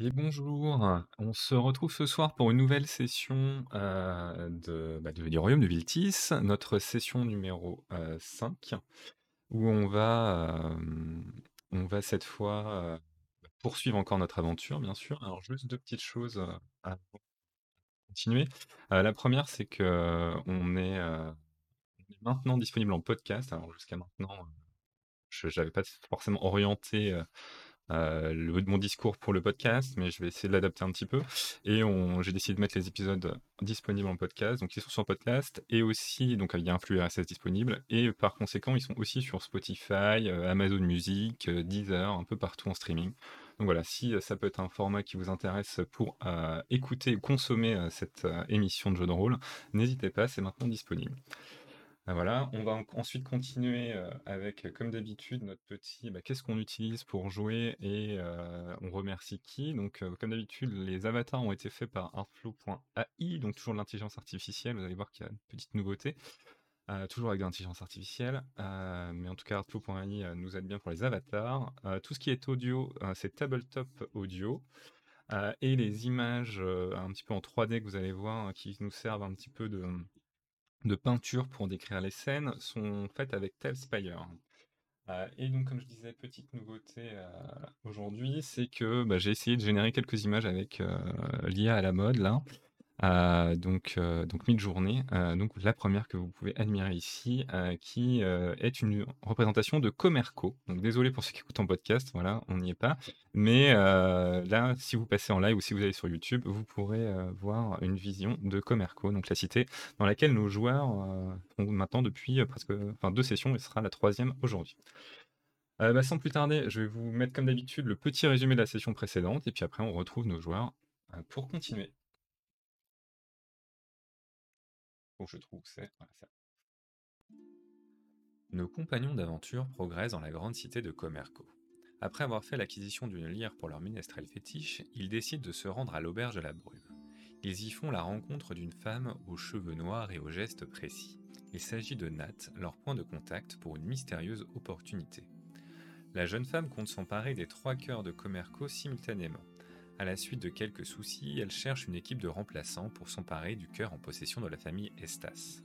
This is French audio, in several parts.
Et bonjour, on se retrouve ce soir pour une nouvelle session euh, de, bah, de- du Royaume de Viltis, notre session numéro euh, 5, où on va, euh, on va cette fois euh, poursuivre encore notre aventure, bien sûr. Alors juste deux petites choses euh, de continuer. Euh, la première, c'est que euh, on est, euh, maintenant disponible en podcast. Alors jusqu'à maintenant, euh, je n'avais pas forcément orienté euh, euh, le, mon discours pour le podcast, mais je vais essayer de l'adapter un petit peu. Et j'ai décidé de mettre les épisodes disponibles en podcast, donc ils sont sur podcast, et aussi, donc il y a un flux RSS disponible, et par conséquent, ils sont aussi sur Spotify, euh, Amazon Music, euh, Deezer, un peu partout en streaming. Donc voilà, si euh, ça peut être un format qui vous intéresse pour euh, écouter ou consommer cette émission de jeu de rôle, n'hésitez pas, c'est maintenant disponible. Ah, voilà, on va en- ensuite continuer avec, comme d'habitude, notre petit bah, qu'est-ce qu'on utilise pour jouer et on remercie qui? Donc, comme d'habitude, les avatars ont été faits par Artflow.ai, donc toujours de l'intelligence artificielle. Vous allez voir qu'il y a une petite nouveauté, toujours avec de l'intelligence artificielle. mais en tout cas, Artflow.ai nous aide bien pour les avatars. Tout ce qui est audio, c'est Tabletop Audio. Et les images un petit peu en 3D que vous allez voir, hein, qui nous servent un petit peu de de peinture pour décrire les scènes sont faites avec Talespire. Euh, et donc, comme je disais, petite nouveauté euh, aujourd'hui, c'est que bah, j'ai essayé de générer quelques images avec euh, l'IA à la mode, là. Euh, donc, euh, donc mid-journée. Euh, donc la première que vous pouvez admirer ici, euh, qui est une représentation de Comerco. Donc désolé pour ceux qui écoutent en podcast, voilà, on n'y est pas. Mais là, si vous passez en live ou si vous allez sur YouTube, vous pourrez voir une vision de Comerco, donc la cité dans laquelle nos joueurs sont maintenant depuis presque, deux sessions, et sera la troisième aujourd'hui. Bah, sans plus tarder, je vais vous mettre comme d'habitude le petit résumé de la session précédente, et puis après on retrouve nos joueurs pour continuer. Que je trouve que c'est. Voilà, Nos compagnons d'aventure progressent dans la grande cité de Comerco. Après avoir fait l'acquisition d'une lyre pour leur minestrel fétiche, ils décident de se rendre à l'auberge de la brume. Ils y font la rencontre d'une femme aux cheveux noirs et aux gestes précis. Il s'agit de Nat, leur point de contact pour une mystérieuse opportunité. La jeune femme compte s'emparer des trois cœurs de Comerco simultanément. À la suite de quelques soucis, elle cherche une équipe de remplaçants pour s'emparer du cœur en possession de la famille Estas.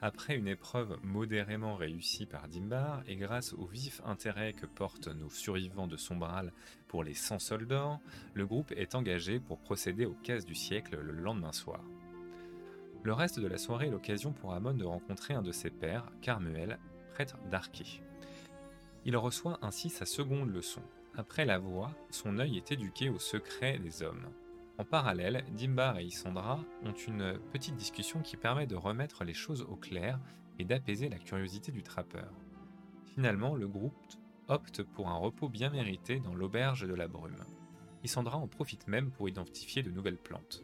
Après une épreuve modérément réussie par Dimbar, et grâce au vif intérêt que portent nos survivants de Sombral pour les 100 sols d'or, le groupe est engagé pour procéder aux cases du siècle le lendemain soir. Le reste de la soirée est l'occasion pour Amon de rencontrer un de ses pairs, Carmuel, prêtre d'Arché. Il reçoit ainsi sa seconde leçon. Après la voix, son œil est éduqué au secret des hommes. En parallèle, Dimbar et Isandra ont une petite discussion qui permet de remettre les choses au clair et d'apaiser la curiosité du trappeur. Finalement, le groupe opte pour un repos bien mérité dans l'auberge de la brume. Isandra en profite même pour identifier de nouvelles plantes.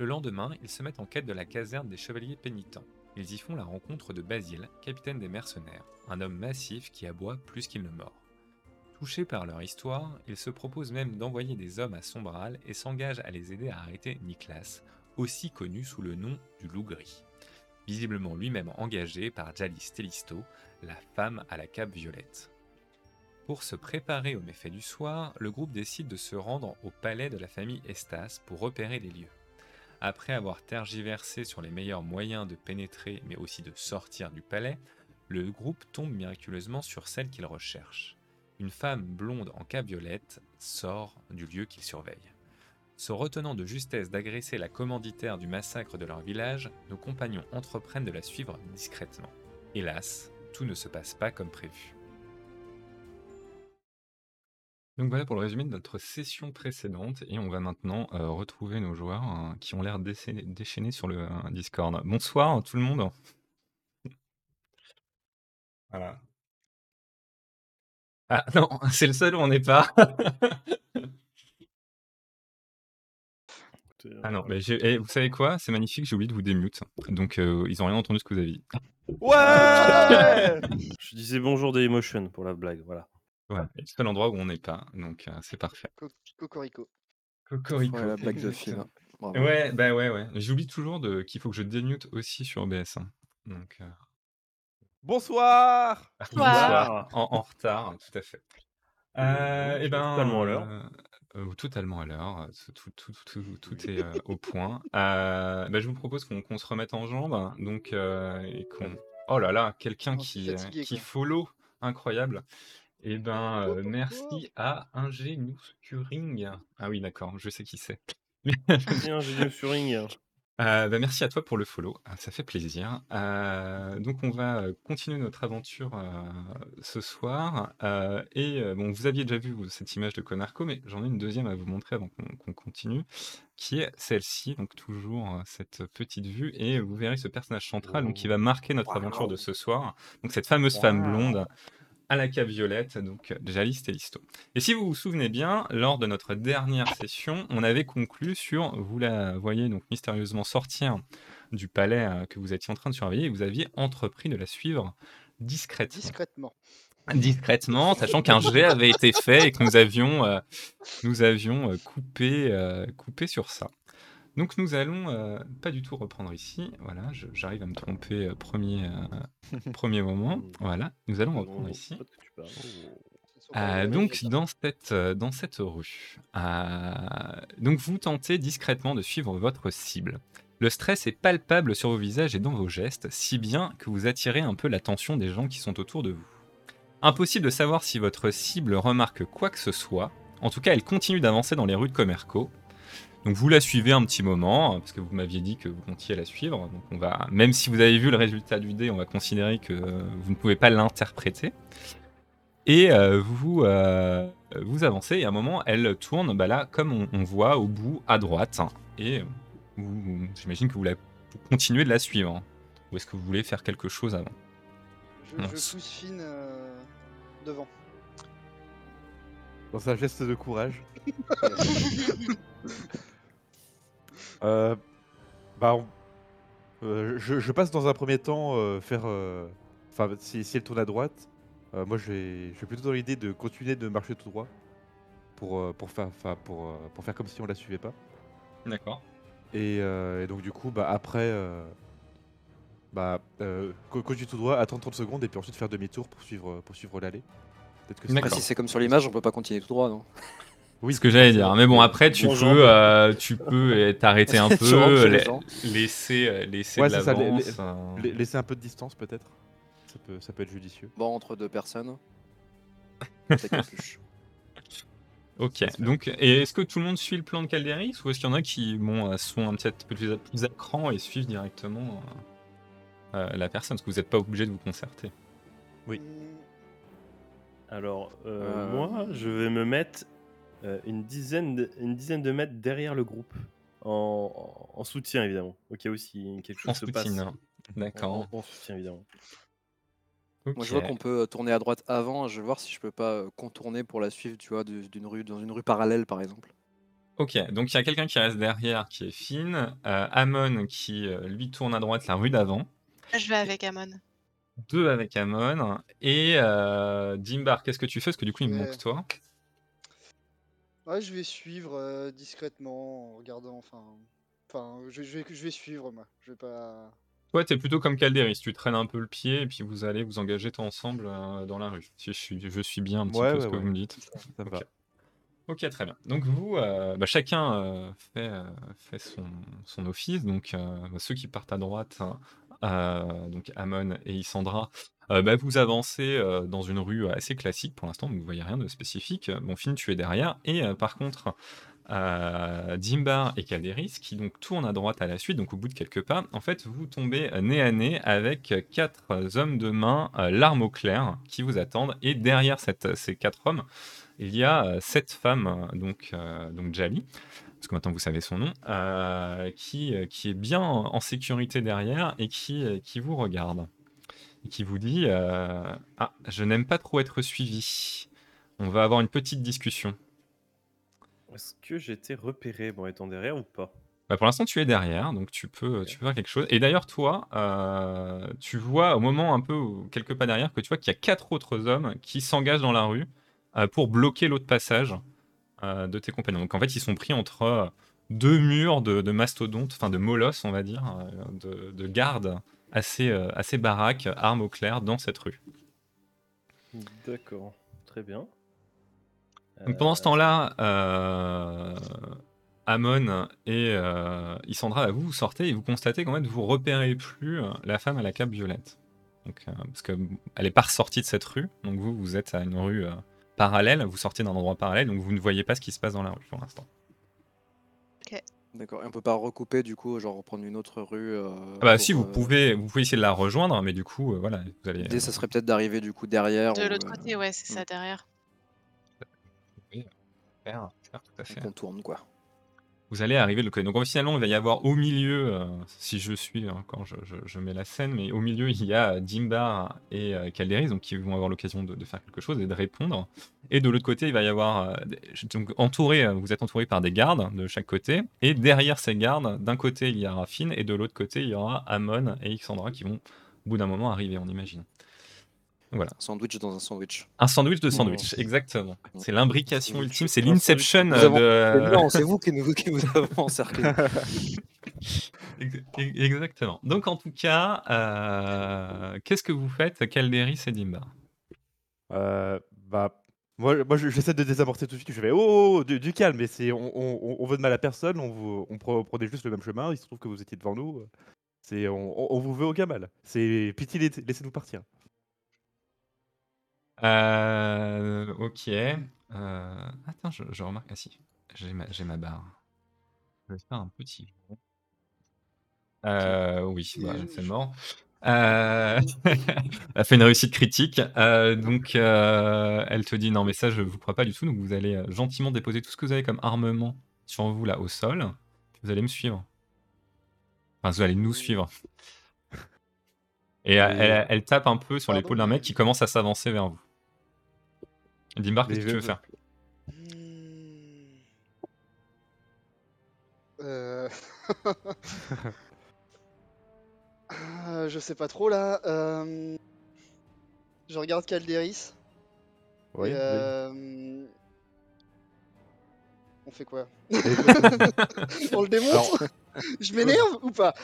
Le lendemain, ils se mettent en quête de la caserne des chevaliers pénitents. Ils y font la rencontre de Basile, capitaine des mercenaires, un homme massif qui aboie plus qu'il ne mord. Touchés par leur histoire, ils se proposent même d'envoyer des hommes à Sombral et s'engagent à les aider à arrêter Niklas, aussi connu sous le nom du loup gris. Visiblement lui-même engagé par Jalis Tellisto, la femme à la cape violette. Pour se préparer aux méfaits du soir, le groupe décide de se rendre au palais de la famille Estas pour repérer les lieux. Après avoir tergiversé sur les meilleurs moyens de pénétrer mais aussi de sortir du palais, le groupe tombe miraculeusement sur celle qu'il recherche. Une femme blonde en cape violette sort du lieu qu'il surveille. Se retenant de justesse d'agresser la commanditaire du massacre de leur village, nos compagnons entreprennent de la suivre discrètement. Hélas, tout ne se passe pas comme prévu. Donc voilà pour le résumé de notre session précédente et on va maintenant euh, retrouver nos joueurs hein, qui ont l'air déchaînés, déchaînés sur le euh, Discord. Bonsoir tout le monde. Voilà. Ah non, c'est le seul où on n'est pas. ah non, mais j'ai- eh, vous savez quoi? C'est magnifique, j'ai oublié de vous démute. Donc euh, ils ont rien entendu ce que vous avez dit. Ouais Je disais bonjour Dailymotion pour la blague, voilà. Ouais, c'est le seul endroit où on n'est pas, donc euh, c'est parfait. Co- Cocorico. Cocorico. Ouais, la blague de Phil. Bravo. Ouais, bah ouais, ouais. J'oublie toujours de... qu'il faut que je démute aussi sur OBS. hein. Donc, euh, Bonsoir bonsoir. En, en retard, tout à fait. Euh, et ben, Totalement à l'heure. euh, totalement à l'heure, heu, tout tout tout tout est, heu, au point. Heu, bah, je vous propose qu'on qu'on se remette en jambes, donc heu et qu'on oh là là, quelqu'un s'est qui, heu, fatigué, qui quoi. follow, incroyable. Et ben, Oh, oh, oh! merci à Ingenious Curing. Ah oui, d'accord, je sais qui c'est. Merci Ingenious Curing. Heu, bah, merci à toi pour le follow, ah, ça fait plaisir. Heu, donc on va, heu, continuer notre aventure, ce soir. Et bon, vous aviez déjà vu, cette image de Konarko, mais j'en ai une deuxième à vous montrer avant qu'on continue, qui est celle-ci, donc toujours, cette petite vue et vous verrez ce personnage central, donc qui va marquer notre aventure de ce soir. Donc cette fameuse femme blonde à la cape violette, donc Jalis Tellisto. Et si vous vous souvenez bien, lors de notre dernière session, on avait conclu sur, vous la voyez donc mystérieusement sortir du palais euh, que vous étiez en train de surveiller et vous aviez entrepris de la suivre discrètement. Discrètement. Discrètement, sachant qu'un jet avait été fait et que nous avions, euh, nous avions euh, coupé, euh, coupé sur ça. Donc nous allons euh, pas du tout reprendre ici. Voilà, je- j'arrive à me tromper euh, premier, euh, premier moment. Voilà, nous allons reprendre ici. Euh, donc dans cette, euh, dans cette rue, euh, donc vous tentez discrètement de suivre votre cible. Le stress est palpable sur vos visages et dans vos gestes, si bien que vous attirez un peu l'attention des gens qui sont autour de vous. Impossible de savoir si votre cible remarque quoi que ce soit. En tout cas, elle continue d'avancer dans les rues de Comerco. Donc vous la suivez un petit moment, parce que vous m'aviez dit que vous comptiez la suivre. Donc on va, même si vous avez vu le résultat du dé, on va considérer que euh, vous ne pouvez pas l'interpréter. Et euh, vous, euh, vous avancez, et à un moment, elle tourne, bah là, comme on, on voit au bout, à droite. Et vous- j'imagine que vous, la, vous continuez de la suivre. Ou est-ce que vous voulez faire quelque chose avant? Je, je pousse Finn euh, devant. Dans un geste de courage. Euh, bah, on- euh, je, je passe dans un premier temps euh, faire. euh, Enfin, si, si elle tourne à droite, euh, moi je vais, je plutôt dans l'idée de continuer de marcher tout droit pour, euh, pour, faire, pour, euh, pour faire comme si on la suivait pas. D'accord. Et, euh, et donc, du coup, bah, après, euh, bah, euh, co- continue tout droit, attendre 30 secondes et puis ensuite faire demi-tour pour suivre, pour suivre l'allée. Peut-être que. Après, si c'est comme sur l'image, on peut pas continuer tout droit, non? Oui, ce que j'allais dire. Mais bon, après, tu Bonjour. peux, euh, tu peux t'arrêter un peu, la- laisser, euh, laisser Ouais, de ça, euh. La- Laisser un peu de distance peut-être. Ça peut, ça peut être judicieux. Bon, entre deux personnes. Peut-être. Ok, donc, et est-ce que tout le monde suit le plan de Calderis ou est-ce qu'il y en a qui bon, sont un petit peu plus, plus à cran et suivent directement euh, euh, la personne? Parce que vous n'êtes pas obligé de vous concerter. Oui. Alors, euh, Euh. moi, je vais me mettre une, dizaine de, une dizaine de mètres derrière le groupe. En, en- en soutien, évidemment. Au cas où si quelque chose En se soutien. En, D'accord. en- en soutien, évidemment. Moi, je vois qu'on peut euh, tourner à droite avant. Je vais voir si je peux pas euh, contourner pour la suivre, tu vois, du- d'une rue, dans une rue parallèle, par exemple. Ok, donc il y a quelqu'un qui reste derrière qui est Finn, euh, Amon qui euh, lui tourne à droite la rue d'avant, Je vais avec Amon. deux avec Amon, et euh, Dimbar, qu'est-ce que tu fais? Parce que du coup il me manque toi. Ouais, je vais suivre euh, discrètement en regardant. Enfin, enfin, je, je vais, je vais suivre moi. Je vais pas. Toi t'es plutôt comme Calderis, tu traînes un peu le pied et puis vous allez vous engager tous ensemble euh, dans la rue. Si je suis, je suis bien un petit Ouais, peu ouais, ce que ouais. vous me dites. Ça me Ok. va. Ok, très bien. Donc vous, euh, bah, chacun euh, fait, euh, fait son, son office. Donc euh, bah, ceux qui partent à droite, hein, euh, donc Amon et Isandra, euh, bah, vous avancez euh, dans une rue assez classique pour l'instant. Vous ne voyez rien de spécifique. Bon, Finn, tu es derrière. Et euh, par contre, Dimbar et Calderis qui donc tournent à droite à la suite, donc au bout de quelques pas, en fait, vous tombez nez à nez avec quatre hommes de main, l'arme au clair, qui vous attendent. Et derrière ces quatre hommes, il y a euh, cette femme, euh, donc, donc Jali, parce que maintenant vous savez son nom, qui, qui est bien en sécurité derrière et qui, qui vous regarde. Et qui vous dit euh, Ah, je n'aime pas trop être suivi. On va avoir une petite discussion. Est-ce que été repéré bon, étant derrière ou pas? Bah, pour l'instant, tu es derrière, donc tu peux, tu peux faire quelque chose. Et d'ailleurs, toi, euh, tu vois au moment un peu, quelques pas derrière, que tu vois qu'il y a quatre autres hommes qui s'engagent dans la rue euh, pour bloquer l'autre passage de tes compagnons. Donc en fait, ils sont pris entre deux murs de, de mastodontes, enfin de molosses, on va dire, de, de gardes assez, euh, assez baraques, armes au clair, dans cette rue. D'accord, très bien. Donc pendant ce Euh, temps-là, euh, Amon et euh, Isandra, bah, vous, vous sortez et vous constatez qu'en fait, vous repérez plus la femme à la cape violette. Donc, euh, parce qu'elle n'est pas ressortie de cette rue. Donc vous, vous êtes à une rue parallèle, vous sortez d'un endroit parallèle, donc vous ne voyez pas ce qui se passe dans la rue pour l'instant. D'accord. Et on peut pas recouper du coup, genre reprendre une autre rue. euh, Ah bah pour, si, vous euh, pouvez, vous pouvez essayer de la rejoindre, mais du coup, euh, voilà, vous allez... L'idée, ça serait peut-être d'arriver du coup derrière. De ou, l'autre euh, côté, ouais, c'est hmm. ça, derrière. faire, faire tout à fait. on contourne quoi. Vous allez arriver l'autre côté. Donc finalement, il va y avoir au milieu, euh, si je suis hein, quand je, je- mets la scène, mais au milieu, il y a Dimbar et euh, Calderis, donc qui vont avoir l'occasion de, faire quelque chose et de répondre. Et de l'autre côté, il va y avoir, euh, donc entouré, euh, vous êtes entouré par des gardes de chaque côté. Et derrière ces gardes, d'un côté, il y a Raffine et de l'autre côté, il y aura Amon et Xandra qui vont, au bout d'un moment, arriver, on imagine. Un sandwich dans un sandwich. Un sandwich de sandwich, Mmh. exactement. Mmh. C'est l'imbrication ultime, c'est l'inception de... Non, c'est vous qui nous, qui nous avons encerclés. Ex- e- Exactement. Donc en tout cas, euh, qu'est-ce que vous faites, Calderis et Dimbar Euh, bah, moi, moi je- j'essaie de désamorcer tout de suite. Je fais oh, oh, oh, du, du calme, mais c'est on, on, on veut de mal à personne. On, vous, on pre- prenait juste le même chemin. Il se trouve que vous étiez devant nous. C'est on, on- vous veut aucun mal. C'est pitié, laissez- laissez-nous partir. Euh, Ok. Euh, Attends, je, je remarque. Ah si, j'ai ma, barre. Je vais faire un petit. Euh, oui, bah, c'est mort. Euh... elle a fait une réussite critique. Euh, donc, euh, elle te dit non, mais ça, je vous crois pas du tout. Donc, vous allez euh, gentiment déposer tout ce que vous avez comme armement sur vous là au sol. Vous allez me suivre. Enfin, vous allez nous suivre. Et elle, elle tape un peu sur l'épaule d'un mec qui commence à s'avancer vers vous. Dimbar, qu'est-ce que tu veux faire Hmm. Euh... Ah, je sais pas trop là. Euh, Je regarde Calderis. Oui. et, oui. euh, On fait quoi? On le démontre Je m'énerve ou pas?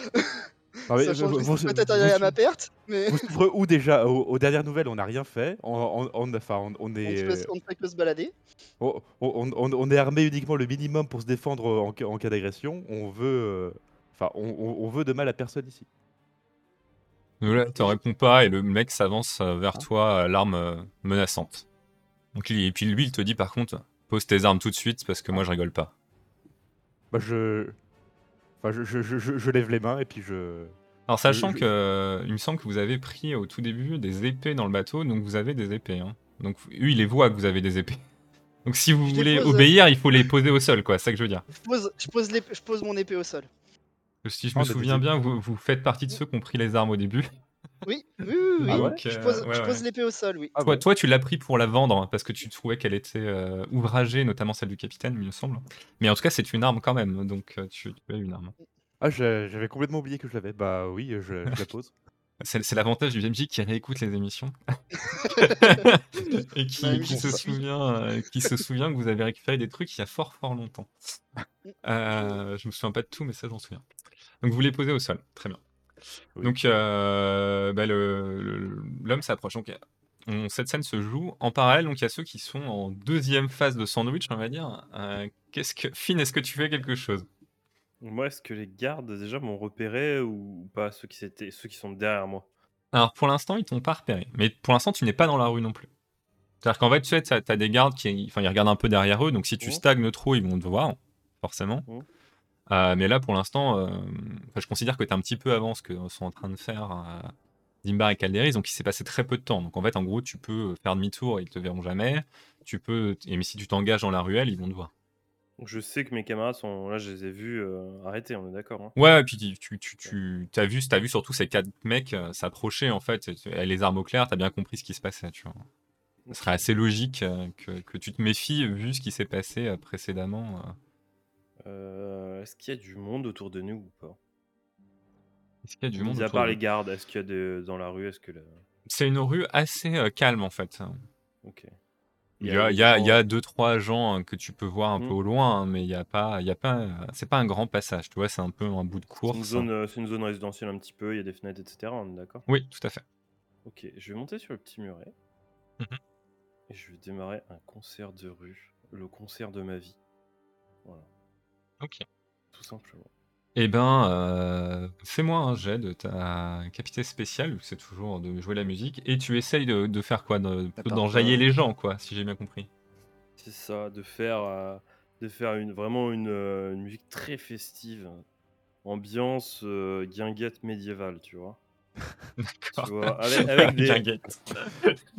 Peut-être aller à ma perte, mais Vous souffrez où déjà aux, aux dernières nouvelles, on n'a rien fait. On, on, on- enfin, on, on on est, on ne fait que se balader. on, on- on- on est armé uniquement le minimum pour se défendre en, ca- en cas d'agression. On veut, euh, enfin, on, on- on veut de mal à personne ici. Là, te réponds pas et le mec s'avance euh, vers toi, euh, l'arme menaçante. Donc, et puis lui, il te dit par contre, pose tes armes tout de suite parce que moi, je rigole pas. Bah, je, je, je, je- je- je lève les mains et puis je. Alors, sachant je- que, il me semble que vous avez pris au tout début des épées dans le bateau, donc vous avez des épées. hein. Donc, lui, il les voit que vous avez des épées. Donc, si vous voulez pose, euh, obéir, il faut les poser au sol, quoi. C'est ça que je veux dire. Je pose, je pose, l'ép- je pose mon épée au sol. Si je Oh, me mais souviens bien, vous, vous faites partie de ceux qui ont pris les armes au début. Oui, oui, oui, oui. Ah ouais je pose, ouais, je ouais. pose l'épée au sol, oui. Ah toi, tu l'as pris pour la vendre hein, parce que tu trouvais qu'elle était euh, ouvragée, notamment celle du capitaine, il me semble. Mais en tout cas, c'est une arme quand même, donc euh, tu, tu as une arme. Ah, j'avais complètement oublié que je l'avais. Bah oui, je, je la pose. C'est l'avantage du VMJ qui réécoute les émissions et qui, Ouais, qui mais se souvient, euh, qui se souvient que vous avez récupéré des trucs il y a fort fort longtemps. Euh, je me souviens pas de tout, mais ça j'en souviens. Donc vous les posez au sol, très bien. Oui. Donc euh, bah, l'homme s'approche. Donc on- cette scène se joue en parallèle. Donc il y a ceux qui sont en deuxième phase de sandwich, on va dire. Euh, Qu'est-ce que Finn, est-ce que tu fais quelque chose? Moi, est-ce que les gardes déjà m'ont repéré ou pas ceux qui, s'étaient- ceux qui sont derrière moi? Alors pour l'instant, ils t'ont pas repéré. Mais pour l'instant, tu n'es pas dans la rue non plus. C'est-à-dire qu'en fait, tu sais, t'as as des gardes qui enfin, ils regardent un peu derrière eux, donc si tu Mhm. stagnes trop, ils vont te voir, forcément. Mhm. Euh, mais là, pour l'instant, euh, je considère que tu es un petit peu avant ce que sont en train de faire euh, Dimbar et Calderis, donc il s'est passé très peu de temps. Donc en fait, en gros, tu peux faire demi-tour et ils te verront jamais. Tu peux, et mais si tu t'engages dans la ruelle, ils vont te voir. Je sais que mes camarades sont là, je les ai vus euh, arrêter, on est d'accord. hein Ouais, et puis tu, tu, tu, tu as vu, as vu surtout ces quatre mecs euh, s'approcher en fait, et les armes au clair, t'as bien compris ce qui se passait, tu vois. Ce serait assez logique euh, que, que tu te méfies vu ce qui s'est passé euh, précédemment. Euh. Est-ce qu'il y a du monde autour de nous ou pas? Est-ce qu'il y a du monde Mis à autour part de les gardes, est-ce qu'il y a de... dans la rue Est-ce que la... C'est une rue assez euh, calme en fait. Ok. Il y a, il y a, il y a deux trois gens euh, que tu peux voir un peu Mm. au loin, hein, mais il y a pas, il y a pas, euh, c'est pas un grand passage, tu vois, c'est un peu un bout de C'est une, course. zone, euh, c'est une zone résidentielle un petit peu, il y a des fenêtres, etc. On est d'accord? Oui, tout à fait. Ok, je vais monter sur le petit muret. Mhm. Et je vais démarrer un concert de rue le concert de ma vie. Voilà, Ok. tout simplement. Eh ben, euh, fais-moi un jet de ta capacité spéciale, vu que c'est toujours de jouer la musique, et tu essayes de, de faire quoi? D'enjailler les gens, quoi, si j'ai bien compris. C'est ça, de faire, euh, de faire une, vraiment une, euh, une musique très festive, ambiance euh, guinguette médiévale, tu vois. Tu vois, avec, avec des Guinguette.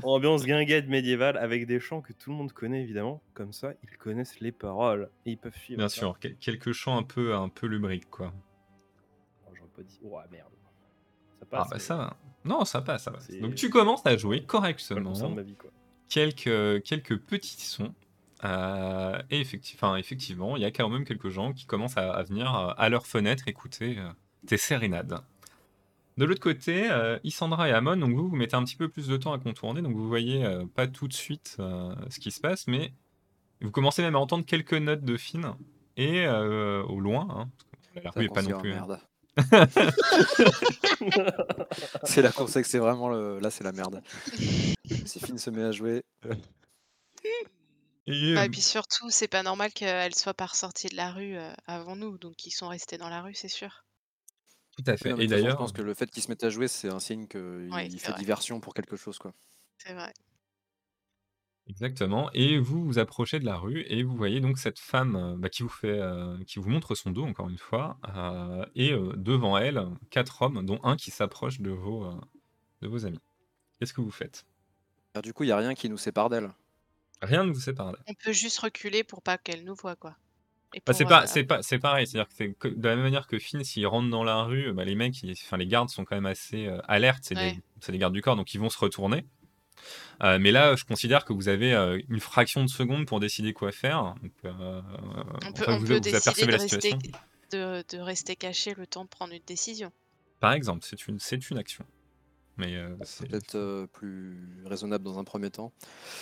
ambiance guinguette médiévale, avec des chants que tout le monde connaît évidemment. Comme ça, ils connaissent les paroles et ils peuvent suivre. Bien ça. sûr, quel- quelques chants un peu, un peu lubriques, quoi. Oh, J'aurais pas dit. Oh merde. Ça Ah passe. bah ça va. Non, ça passe, ça passe. Donc tu commences à jouer correctement. de ma vie quoi. quelques, quelques petits sons. euh, et effecti- effectivement, il y a quand même quelques gens qui commencent à, à venir euh, à leur fenêtre écouter euh, tes sérénades. De l'autre côté, euh, Isandra et Amon, donc vous, vous mettez un petit peu plus de temps à contourner, donc vous voyez euh, pas tout de suite euh, ce qui se passe, mais vous commencez même à entendre quelques notes de Finn, et euh, au loin, hein, parce que la rue est pas non plus... merde. c'est là qu'on sait que c'est vraiment le. Là, c'est la merde. Si Finn se met à jouer, Et, euh, et puis surtout, c'est pas normal qu'elle soit pas ressortie de la rue avant nous, donc ils sont restés dans la rue, c'est sûr. Tout à fait. non, Et façon, je d'ailleurs, pense que le fait qu'il se mette à jouer, c'est un signe qu'il Ouais, fait vrai. diversion pour quelque chose, quoi. C'est vrai. Exactement. Et vous vous approchez de la rue et vous voyez donc cette femme euh, bah, qui vous fait, euh, qui vous montre son dos encore une fois, euh, et euh, devant elle quatre hommes, dont un qui s'approche de vos, euh, de vos amis. Qu'est-ce que vous faites? Alors, du coup, il y a rien qui nous sépare d'elle. Rien ne vous sépare d'elle. On peut juste reculer pour pas qu'elle nous voit, quoi. Bah, c'est pas, euh, c'est pas, c'est pareil. C'est-à-dire que, de la même manière que Finn, s'il rentre dans la rue, bah, les mecs, ils- enfin les gardes sont quand même assez euh, alertes. C'est Ouais. des, gardes du corps, donc ils vont se retourner. Euh, mais là, je considère que vous avez euh, une fraction de seconde pour décider quoi faire. Donc, on peut, enfin, on vous, peut vous décider apercevez de la rester, de, de rester caché le temps de prendre une décision. Par exemple, c'est une, c'est une action. Mais euh, C'est c'est- peut-être euh, plus raisonnable dans un premier temps.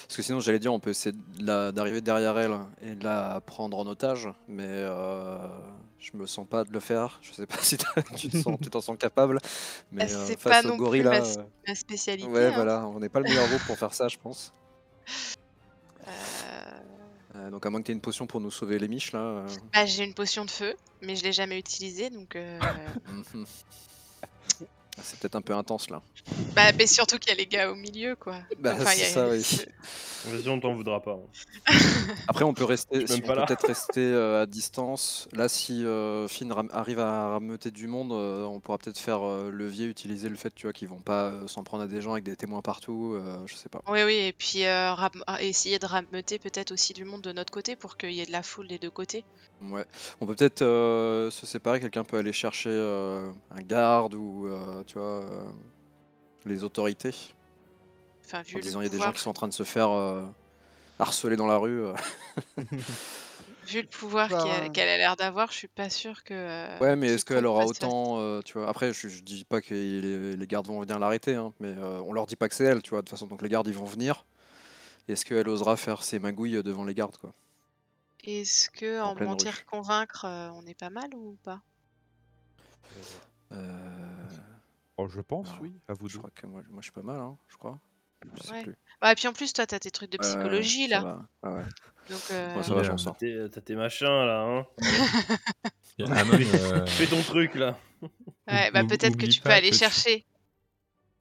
Parce que sinon, j'allais dire, on peut essayer de la- d'arriver derrière elle et de la prendre en otage, mais euh, je me sens pas de le faire. Je sais pas si t'as- tu te sens- tu t'en sens capable, mais Ah, euh, c'est face pas au non plus gorilla, ma, euh, ma spécialité. ouais, hein. voilà, on n'est pas le meilleur groupe pour faire ça, je pense. Euh, Euh, donc à moins que tu aies une potion pour nous sauver les miches là. euh, bah, j'ai une potion de feu, mais je l'ai jamais utilisée, donc. euh, mhm. C'est peut-être un peu intense là. bah, mais surtout qu'il y a les gars au milieu, quoi. Bah, Enfin, c'est a- ça, oui. Vas-y, on t'en voudra pas. hein. Après, on peut rester, si peut peut-être rester euh, à distance. Là, si euh, Finn arrive à rameuter du monde, euh, on pourra peut-être faire euh, levier, utiliser le fait, tu vois, qu'ils vont pas euh, s'en prendre à des gens avec des témoins partout. euh, je sais pas. Oui, oui, et puis euh, ram- ah, essayer de rameuter peut-être aussi du monde de notre côté pour qu'il y ait de la foule des deux côtés. Ouais. On peut peut-être euh, se séparer. Quelqu'un peut aller chercher euh, un garde ou, euh, tu vois, euh, les autorités. Enfin, vu En le disant, il y a des gens qui sont en train de se faire euh, harceler dans la rue. euh. vu le pouvoir Bah, qu'elle a l'air d'avoir, je suis pas sûre que. euh, Ouais, mais est-ce qu'elle aura autant, euh, tu vois Après, je, je dis pas que les, les gardes vont venir l'arrêter, hein, mais euh, on leur dit pas que c'est elle, tu vois. De toute façon, donc les gardes ils vont venir. Est-ce qu'elle osera faire ses magouilles devant les gardes, quoi? Est-ce que En mentir rue. convaincre, euh, on est pas mal ou pas? Euh, Oh, je pense, Alors, oui, à vous Je deux. crois que moi, moi je suis pas mal, hein, je crois. Je sais Ouais. plus. Bah, et puis en plus, toi, t'as tes trucs de Ouais, ouais, psychologie ça là. va. Ah ouais. Donc, euh, Ouais, ça va, j'en sors. T'es- T'as tes machins là, hein. il y a Amon, euh, Fais ton truc là. ouais, bah, peut-être que tu peux aller chercher.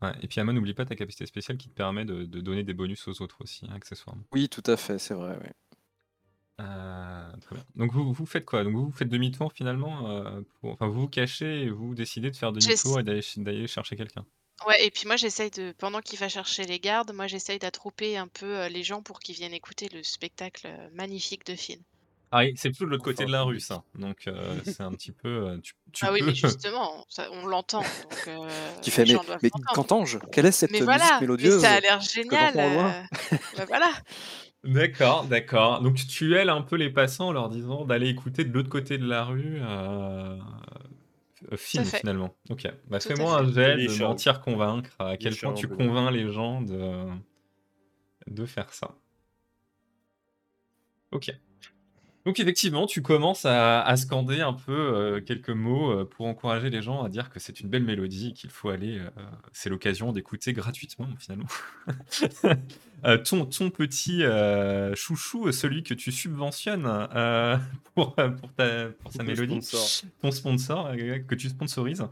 ouais, Et puis Amon, n'oublie pas ta capacité spéciale qui te permet de, de donner des bonus aux autres aussi, hein, accessoirement. Oui, tout à fait, c'est vrai. oui. Euh, très bien. Donc vous, vous faites quoi? Donc vous, vous faites demi-tour finalement euh, pour- Enfin, vous vous cachez et vous décidez de faire demi-tour et d'aller d'aller chercher quelqu'un. Ouais, et puis moi, j'essaye de, pendant qu'il va chercher les gardes, moi, j'essaye d'attrouper un peu euh, les gens pour qu'ils viennent écouter le spectacle euh, magnifique de Finn. Ah oui, c'est plutôt de l'autre côté de la rue, ça. Donc euh, c'est un petit peu. euh, Tu, tu Ah oui, peux. mais justement, ça- on l'entend. Donc, euh, fait, les mais, gens doivent mais l'entendre. Cantange, quelle est cette Mais musique mais mélodieuse ça a l'air génial. j'entends au loin? euh, bah voilà. D'accord, d'accord. Donc tu ailes un peu les passants en leur disant d'aller écouter de l'autre côté de la rue. Euh... euh, fait. finalement. Ok. Bah fais-moi un jet de mentir convaincre. À quel point tu convaincs les gens de de faire ça? Ok. Donc effectivement, tu commences à, à scander un peu euh, quelques mots euh, pour encourager les gens à dire que c'est une belle mélodie, qu'il faut aller. euh, c'est l'occasion d'écouter gratuitement finalement. euh, ton, ton petit euh, chouchou, celui que tu subventionnes euh, pour, pour, ta, pour sa Ton mélodie, sponsor. ton sponsor euh, que tu sponsorises,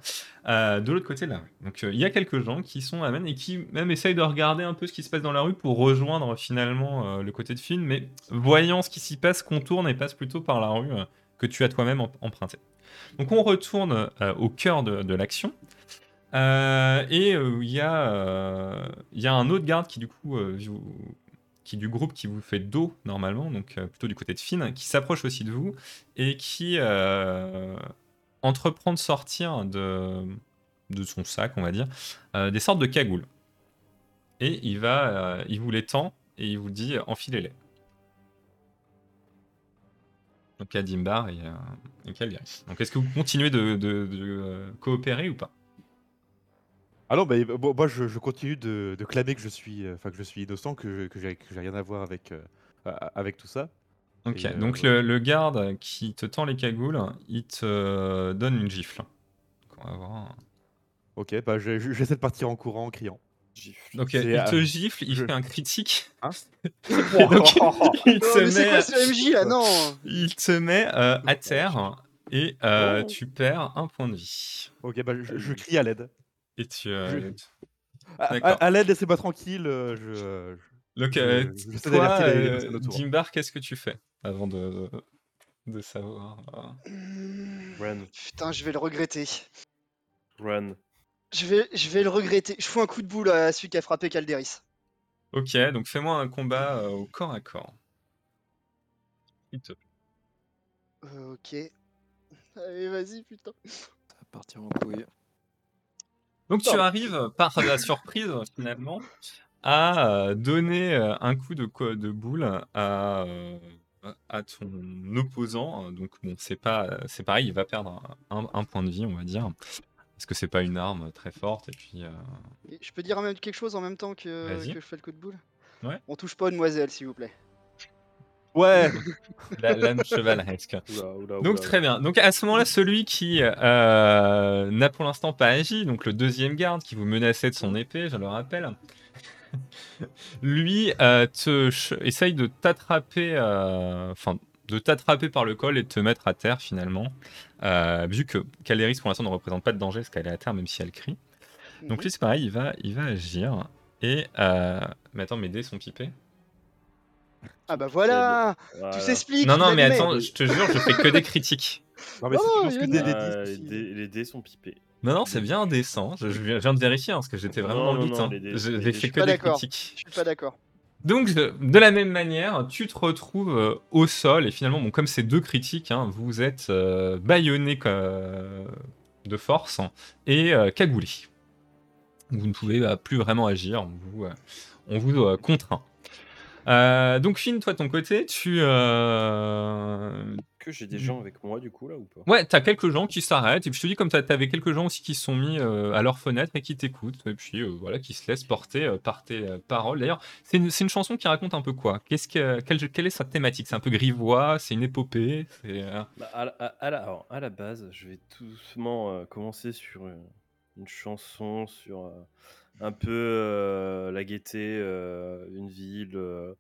euh, de l'autre côté de la rue. Donc euh, il y a quelques gens qui sont amènes et qui même essayent de regarder un peu ce qui se passe dans la rue pour rejoindre finalement euh, le côté de film, mais voyant ce qui s'y passe, contournent et plutôt par la rue euh, que tu as toi-même em- emprunté. Donc on retourne euh, au cœur de, l'action. Euh, et il y, a, un autre garde qui du coup qui du groupe qui vous fait dos normalement, donc plutôt du côté de Finn, qui s'approche aussi de vous et qui entreprend de sortir de, son sac, on va dire, des sortes de cagoules. Et il va, il vous les tend et il vous dit enfilez-les. Donc à Dimbar et, euh, et Calgaris. Donc est-ce que vous continuez de, de- de, euh, coopérer ou pas? Ah non, mais bon, moi je, je continue de, de clamer que je suis, euh, enfin que je suis innocent, que, que j'ai rien à voir avec, euh, tout ça. Ok, Et, euh, donc le, le garde qui te tend les cagoules, il te donne une gifle. Donc on va voir. Ok, bah je- je- j'essaie de partir en courant en criant. Gifle. Donc il te euh, gifle, il je- fait un critique. Hein donc, il Non, te met, quoi ce MJ là? Non il te met euh, à terre et euh, Oh. tu perds un point de vie. Ok, bah je, je crie à l'aide. Et tu. euh, Je- À, l'aide, laissez-moi tranquille. Je, je- Donc, Je- j'essaie toi, euh. Dimbar, qu'est-ce que tu fais avant de, de savoir Run. Putain, je vais le regretter. Run. Je vais, je vais le regretter. Je fous un coup de boule à celui qui a frappé Calderis. Ok, donc fais-moi un combat euh, au corps à corps. S'il te plaît. Euh, ok. Allez, vas-y, putain. Ça va partir en couille. Donc tu arrives par la surprise finalement à euh, donner un coup de, co- de boule à, à ton opposant. Donc bon, c'est pas, c'est pareil, il va perdre un, un point de vie, on va dire, parce que c'est pas une arme très forte. Et puis, euh, Je peux dire même quelque chose en même temps que, je fais le coup de boule? Ouais. On touche pas aux demoiselles, s'il vous plaît. Ouais. la lame chevaleresque. Oula, oula, Donc très bien. Donc à ce moment-là, celui qui euh, n'a pour l'instant pas agi, donc le deuxième garde qui vous menaçait de son épée, je le rappelle, lui euh, te essaye de t'attraper, euh, enfin de t'attraper par le col et de te mettre à terre finalement, euh, vu que Caléris pour l'instant ne représente pas de danger parce qu'elle est à terre même si elle crie. Donc Mhm. lui c'est pareil, il va, il va agir et euh... mais attends mes dés sont pipés. Ah bah voilà Voilà. Tout s'explique Non non mais attends, je te jure, je fais que des critiques. Non, mais Non, si tu penses il que des les, dés, sont pipés. Non, non, c'est bien indécent. Je, je viens je viens de vérifier hein, parce que j'étais vraiment Non, dans le doute. hein. Je- dés, fait que pas des d'accord. critiques. Je suis pas d'accord. Donc, de, la même manière, tu te retrouves euh, au sol et finalement, bon, comme c'est deux critiques, hein, vous êtes euh, bâillonné euh, de force et euh, cagoulé. Vous ne pouvez euh, plus vraiment agir, on vous, on vous contraint. Euh, donc, Finn, toi, ton côté, tu. euh, Que j'ai des gens avec moi du coup là ou pas? Ouais, t'as quelques gens qui s'arrêtent, et puis je te dis, comme t'avais quelques gens aussi qui se sont mis euh, à leur fenêtre et qui t'écoutent, et puis euh, voilà, qui se laissent porter par tes paroles. D'ailleurs, c'est une, une chanson qui raconte un peu quoi? Qu'est-ce que, quelle, quelle est sa thématique? C'est un peu grivois, c'est une épopée Bah, à, la- à- la, alors, à la base, je vais tout doucement commencer sur une, une chanson sur un peu euh, la gaieté, euh, une ville, euh,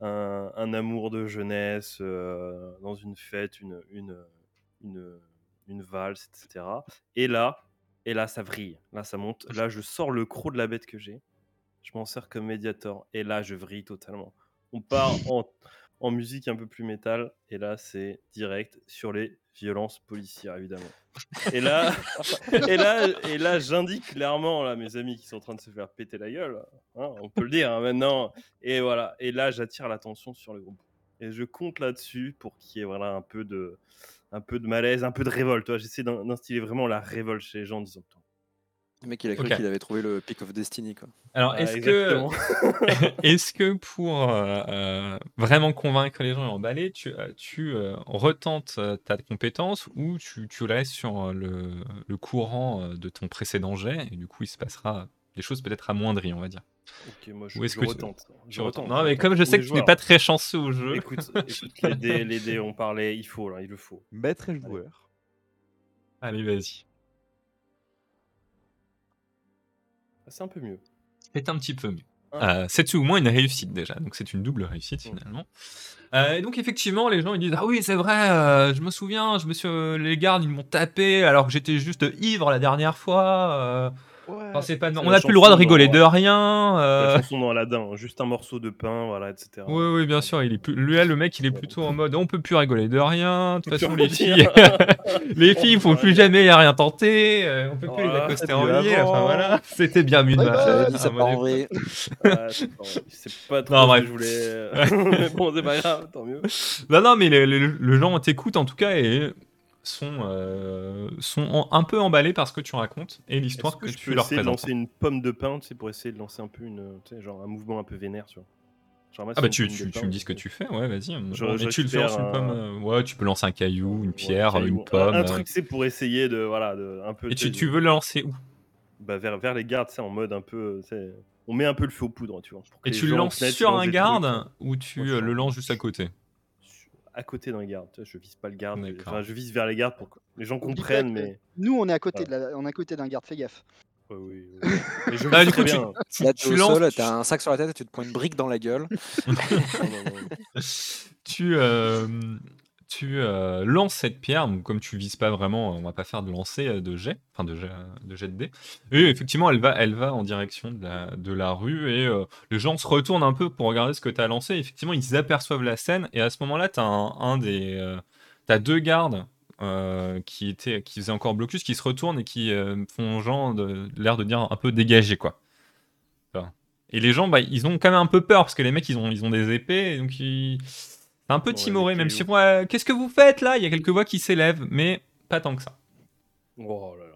un, un amour de jeunesse, dans une fête, une, une, une, une valse, etc. Et là, et là, ça vrille. Là, ça monte. Là, je sors le croc de la bête que j'ai. Je m'en sers comme médiator. Et là, je vrille totalement. On part en, en musique un peu plus métal. Et là, c'est direct sur les violences policières, évidemment. Et là, et là, et là j'indique clairement là, mes amis qui sont en train de se faire péter la gueule. hein, on peut le dire hein, maintenant. Et voilà. Et là, j'attire l'attention sur le groupe. Et je compte là-dessus pour qu'il y ait voilà, un, peu de, un peu de malaise, un peu de révolte. J'essaie d'in- d'instiller vraiment la révolte chez les gens en disant Le mec, il a cru qu'il avait trouvé le Peak of Destiny, quoi. Alors, ah, est-ce que, est-ce que pour euh, euh, vraiment convaincre les gens et emballer, tu, euh, tu euh, retentes euh, ta compétence ou tu, tu restes sur euh, le, le courant euh, de ton précédent jet et du coup, il se passera des choses peut-être amoindries, on va dire? Ok, moi je, Ou est-ce je que tu- retente. Tu Je retente. Non, mais retente. comme je Tous sais que tu n'es pas très chanceux au jeu. Écoute, écoute, les dés, les dés, on parlait, il faut là, il le faut. Maître et joueur. Allez, vas-y. C'est un peu mieux. C'est un petit peu mieux. Ah. Euh, c'est tout au moins une réussite déjà, donc c'est une double réussite Mm. finalement. Euh, et donc effectivement, les gens ils disent ah oui c'est vrai, euh, je me souviens, je me suis, les gardes ils m'ont tapé alors que j'étais juste ivre la dernière fois. Euh, enfin, c'est pas, C'est on n'a plus le droit de rigoler dans- de rien. euh, La chanson dans Aladdin, juste un morceau de pain, voilà, etc. Oui, oui, bien sûr. Il est plus... Lui, le mec, il est plutôt en mode on peut plus rigoler de rien. De toute façon, les filles, les filles, il faut Ouais. plus jamais rien tenter. euh, on peut plus les Voilà, accoster c'était en mieux ville. Enfin voilà, c'était bien mieux. dit ça mon part en vrai. Ah, c'est pas- c'est pas trop Non, ce que je voulais. mais bon, c'est pas grave, tant mieux. Non, non, mais les, les- le gens t'écoutent en tout cas et sont, euh, sont en- un peu emballés par ce que tu racontes et l'histoire que, que tu peux leur essayer de présentes. lancer une pomme de pain, sais, pour essayer de lancer un peu une, genre un mouvement un peu vénère, tu vois. Ah bah tu, me dis ce que tu fais, ouais, vas-y. Je- Mais tu le lances une un- pomme, euh, ouais, tu peux lancer un caillou, une Ouais, pierre, caillou, une un- pomme. Un, truc, c'est pour essayer de, voilà, de, un peu. Et tu, veux le lancer où? Bah, vers, vers les gardes, c'est en mode un peu, on met un peu le feu aux poudres, tu vois. pour que Et tu le lances sur un garde ou tu euh, le lances juste à côté? À côté d'un garde. Tu vois, je vise pas le garde, enfin, je vise vers les gardes pour que les gens comprennent, mais. Nous, on est à côté de la- on est à côté d'un garde, fais gaffe. Ouais, oui, oui. Et je Ah, du très coup, tu, bien. tu, Là, tu au lances, sol, t'as un sac sur la tête et tu te prends une brique dans la gueule. Non, non, non. tu, euh, tu euh, lances cette pierre, comme tu vises pas vraiment, on va pas faire de lancer euh, de jet, enfin de jet, de jet de dés. Et effectivement, elle va, elle va en direction de la, rue et euh, les gens se retournent un peu pour regarder ce que tu as lancé. Effectivement, ils aperçoivent la scène et à ce moment-là, tu as un, des, euh, deux gardes. euh, qui étaient qui faisaient encore blocus qui se retournent et qui font genre l'air de dire un peu dégagé quoi et les gens bah, ils ont quand même un peu peur parce que les mecs ils ont ils ont des épées et donc ils un peu Ouais, timoré, même si ouais, qu'est-ce que vous faites là? Il y a quelques voix qui s'élèvent, mais pas tant que ça. Oh là là.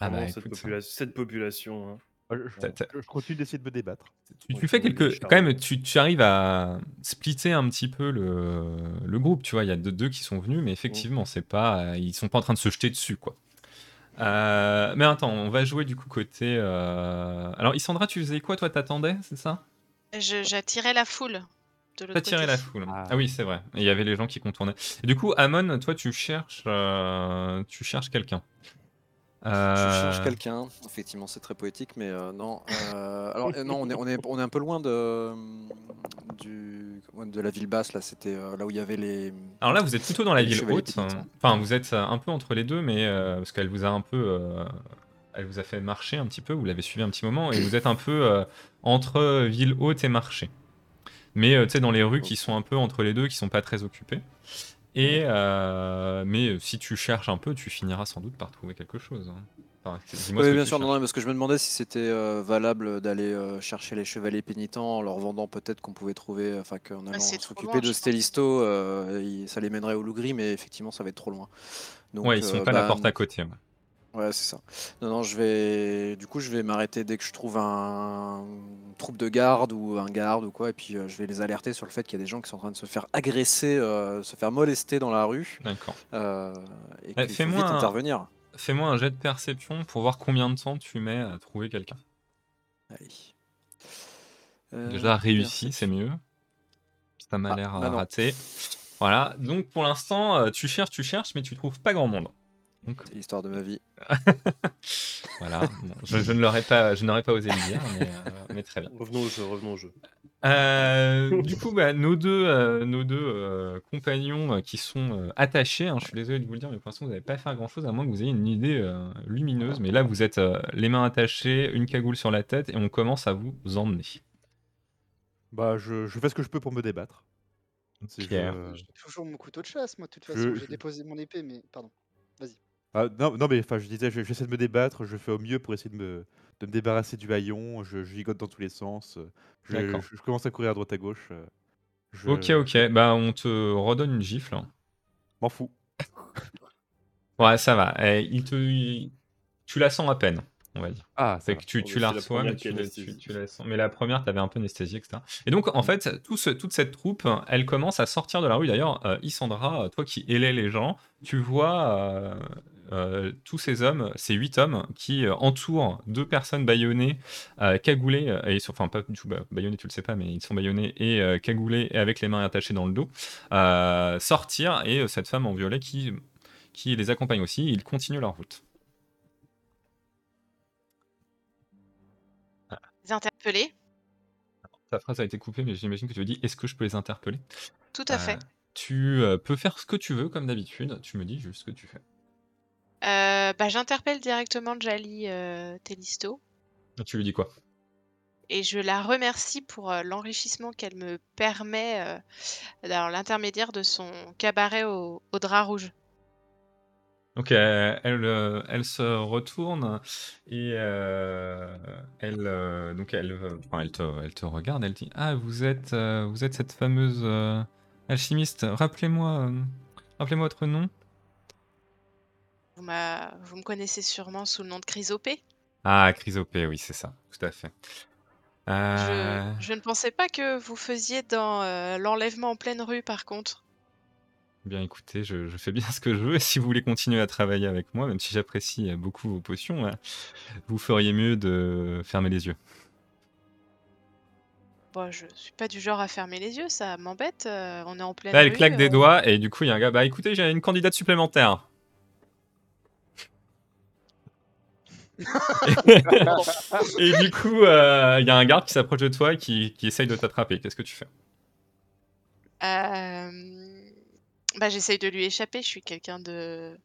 Ah Vraiment, bah, cette, écoute, popula- cette population. hein. Je, continue d'essayer de me débattre. Tu, fais quelques, quand même, tu, tu arrives à splitter un petit peu le, le groupe. Tu vois, il y a deux, deux qui sont venus, mais effectivement, c'est pas, ils sont pas en train de se jeter dessus, quoi. Euh, mais attends, on va jouer du coup côté. euh, Alors, Isandra, tu faisais quoi Toi, t'attendais, c'est ça? Je- J'attirais la foule côté. la foule. Ah. Ah. oui, c'est vrai. Il y avait les gens qui contournaient. Et du coup, Amon, toi, tu cherches, euh, tu cherches quelqu'un. Je Euh, cherche quelqu'un. Effectivement, c'est très poétique, mais euh, non. euh, alors euh, non, on est, on est, on est un peu loin de du de la ville basse là. C'était euh, là où il y avait les. Alors là, vous êtes plutôt dans la ville haute. hein. Enfin, vous êtes un peu entre les deux, mais euh, parce qu'elle vous a un peu, euh, elle vous a fait marcher un petit peu. Vous l'avez suivi un petit moment, et vous êtes un peu euh, entre ville haute et marché. Mais euh, tu sais, dans les rues qui sont un peu entre les deux, qui sont pas très occupées. Et euh, mais euh, si tu cherches un peu, tu finiras sans doute par trouver quelque chose. hein. Enfin, Oui, bien sûr. Non, non, parce que je me demandais si c'était euh, valable d'aller euh, chercher les chevaliers pénitents en leur vendant peut-être qu'on pouvait trouver, enfin qu'en allant c'est trop s'occuper de euh, il- ça les mènerait au loup gris, mais effectivement, ça va être trop loin. Donc, ouais, ils sont euh, pas à la bah, porte à côté. Ouais, c'est ça. Non, non, je vais. Du coup, je vais m'arrêter dès que je trouve un une troupe de garde ou un garde ou quoi, et puis euh, je vais les alerter sur le fait qu'il y a des gens qui sont en train de se faire agresser, euh, se faire molester dans la rue, D'accord. euh, et Eh, qu'il faut fais-moi vite un- intervenir. Fais-moi un jet de perception pour voir combien de temps tu mets à trouver quelqu'un. Allez. Euh, Déjà réussi, c'est mieux. Ça m'a Ah, l'air bah euh, non. raté. Voilà, donc pour l'instant, euh, tu cherches, tu cherches, mais tu trouves pas grand monde. Donc C'est l'histoire de ma vie. voilà, Bon, je, je ne l'aurais pas, je n'aurais pas osé le dire, mais, euh, mais très bien. Revenons au jeu, revenons au jeu. Euh, du coup, bah, nos deux, euh, nos deux euh, compagnons euh, qui sont euh, attachés, hein, je suis désolé de vous le dire, mais pour l'instant, vous n'avez pas faire grand-chose à moins que vous ayez une idée euh, lumineuse. Mais là, vous êtes euh, les mains attachées, une cagoule sur la tête, et on commence à vous emmener. Bah, je, je fais ce que je peux pour me débattre. Pierre. J'ai toujours mon couteau de chasse, moi, de toute façon. J'ai je- déposé mon épée, mais pardon. Ah, non, non, mais enfin, je disais, je- j'essaie de me débattre, je fais au mieux pour essayer de me, de me débarrasser du haillon, je, je gigote dans tous les sens, euh, je, D'accord. je- je commence à courir à droite à gauche. euh, je- Ok, ok, bah on te redonne une gifle. M'en fous. Ouais, ça va. Eh, il te... il- Tu la sens à peine, on va dire. Ah, C'est que tu, Bon, tu bah, la c'est la reçois, première mais qui tu, la- anesthésie. tu- tu la sens. Mais la première, t'avais un peu anesthésié, etc. Et donc, en fait, tout ce- toute cette troupe, elle commence à sortir de la rue. D'ailleurs, euh, Isandra, toi qui hélais les gens, tu vois euh, euh, tous ces hommes, ces huit hommes, qui euh, entourent deux personnes baïonnées, euh, cagoulées, et, enfin pas du tout bah, baïonnées, tu le sais pas, mais ils sont baïonnés et euh, cagoulés et avec les mains attachées dans le dos, sortir, et cette femme en violet qui, qui les accompagne aussi, ils continuent leur route. Les interpeller. Ta phrase a été coupée, mais j'imagine que tu dire est-ce que je peux les interpeller? Tout à fait. Tu peux faire ce que tu veux, comme d'habitude. Tu me dis juste ce que tu fais. Euh, bah, j'interpelle directement Jali euh, Tellisto Tu lui dis quoi? Et je la remercie pour euh, l'enrichissement qu'elle me permet, euh, dans l'intermédiaire de son cabaret au, au drap rouge. Donc elle, elle se retourne et euh, elle, euh, donc elle, enfin, elle, te, elle te regarde, elle dit Ah, vous êtes, euh, vous êtes cette fameuse alchimiste. Rappelez-moi, rappelez-moi votre nom. Vous, vous me connaissez sûrement sous le nom de Chrysopée. Ah, Chrysopée, oui, c'est ça, tout à fait. Je, Euh, je ne pensais pas que vous faisiez dans euh, l'enlèvement en pleine rue, par contre. Bien écoutez, je, je fais bien ce que je veux et si vous voulez continuer à travailler avec moi, même si j'apprécie euh, beaucoup vos potions, vous feriez mieux de fermer les yeux. Bon, je suis pas du genre à fermer les yeux, ça m'embête. euh, on est en pleine Là, elle rue. claque des doigts et du coup, il y a un gars, bah écoutez, j'ai une candidate supplémentaire. Et du coup, euh, il y a un garde qui s'approche de toi et qui, qui essaye de t'attraper. Qu'est-ce que tu fais? Euh, Bah, j'essaye de lui échapper. Je suis quelqu'un de.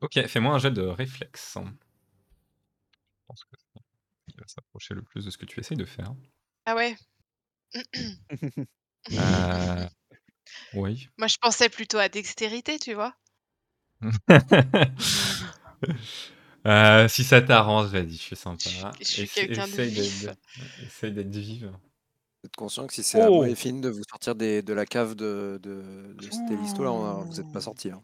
Ok, fais-moi un jet de réflexe. Je pense que il va s'approcher le plus de ce que tu essayes de faire. Ah ouais. Euh, Oui. Moi, je pensais plutôt à dextérité, tu vois. Euh, si ça t'arrange, vas-y, je suis sympa. Je suis- je suis Essa- quelqu'un de essaye vif. d'être- Essaye d'être vive. Vous êtes conscient que si c'est à Oh moi et Finn de vous sortir des, de la cave de, de, de Stellisto, là, on a- vous n'êtes pas sortis. hein.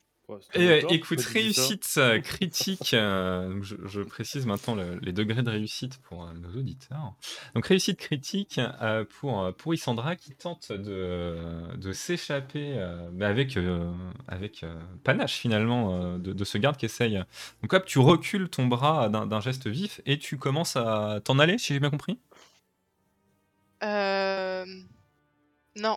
Et, euh, écoute, réussite euh, critique, euh, je, je précise maintenant le- les degrés de réussite pour euh, nos auditeurs. Donc réussite critique euh, pour, pour Isandra qui tente de, de s'échapper euh, avec, euh, avec euh, panache finalement euh, de, de ce garde qui essaye. Donc hop, tu recules ton bras d'un d'un geste vif et tu commences à t'en aller, si j'ai bien compris? Euh... Non.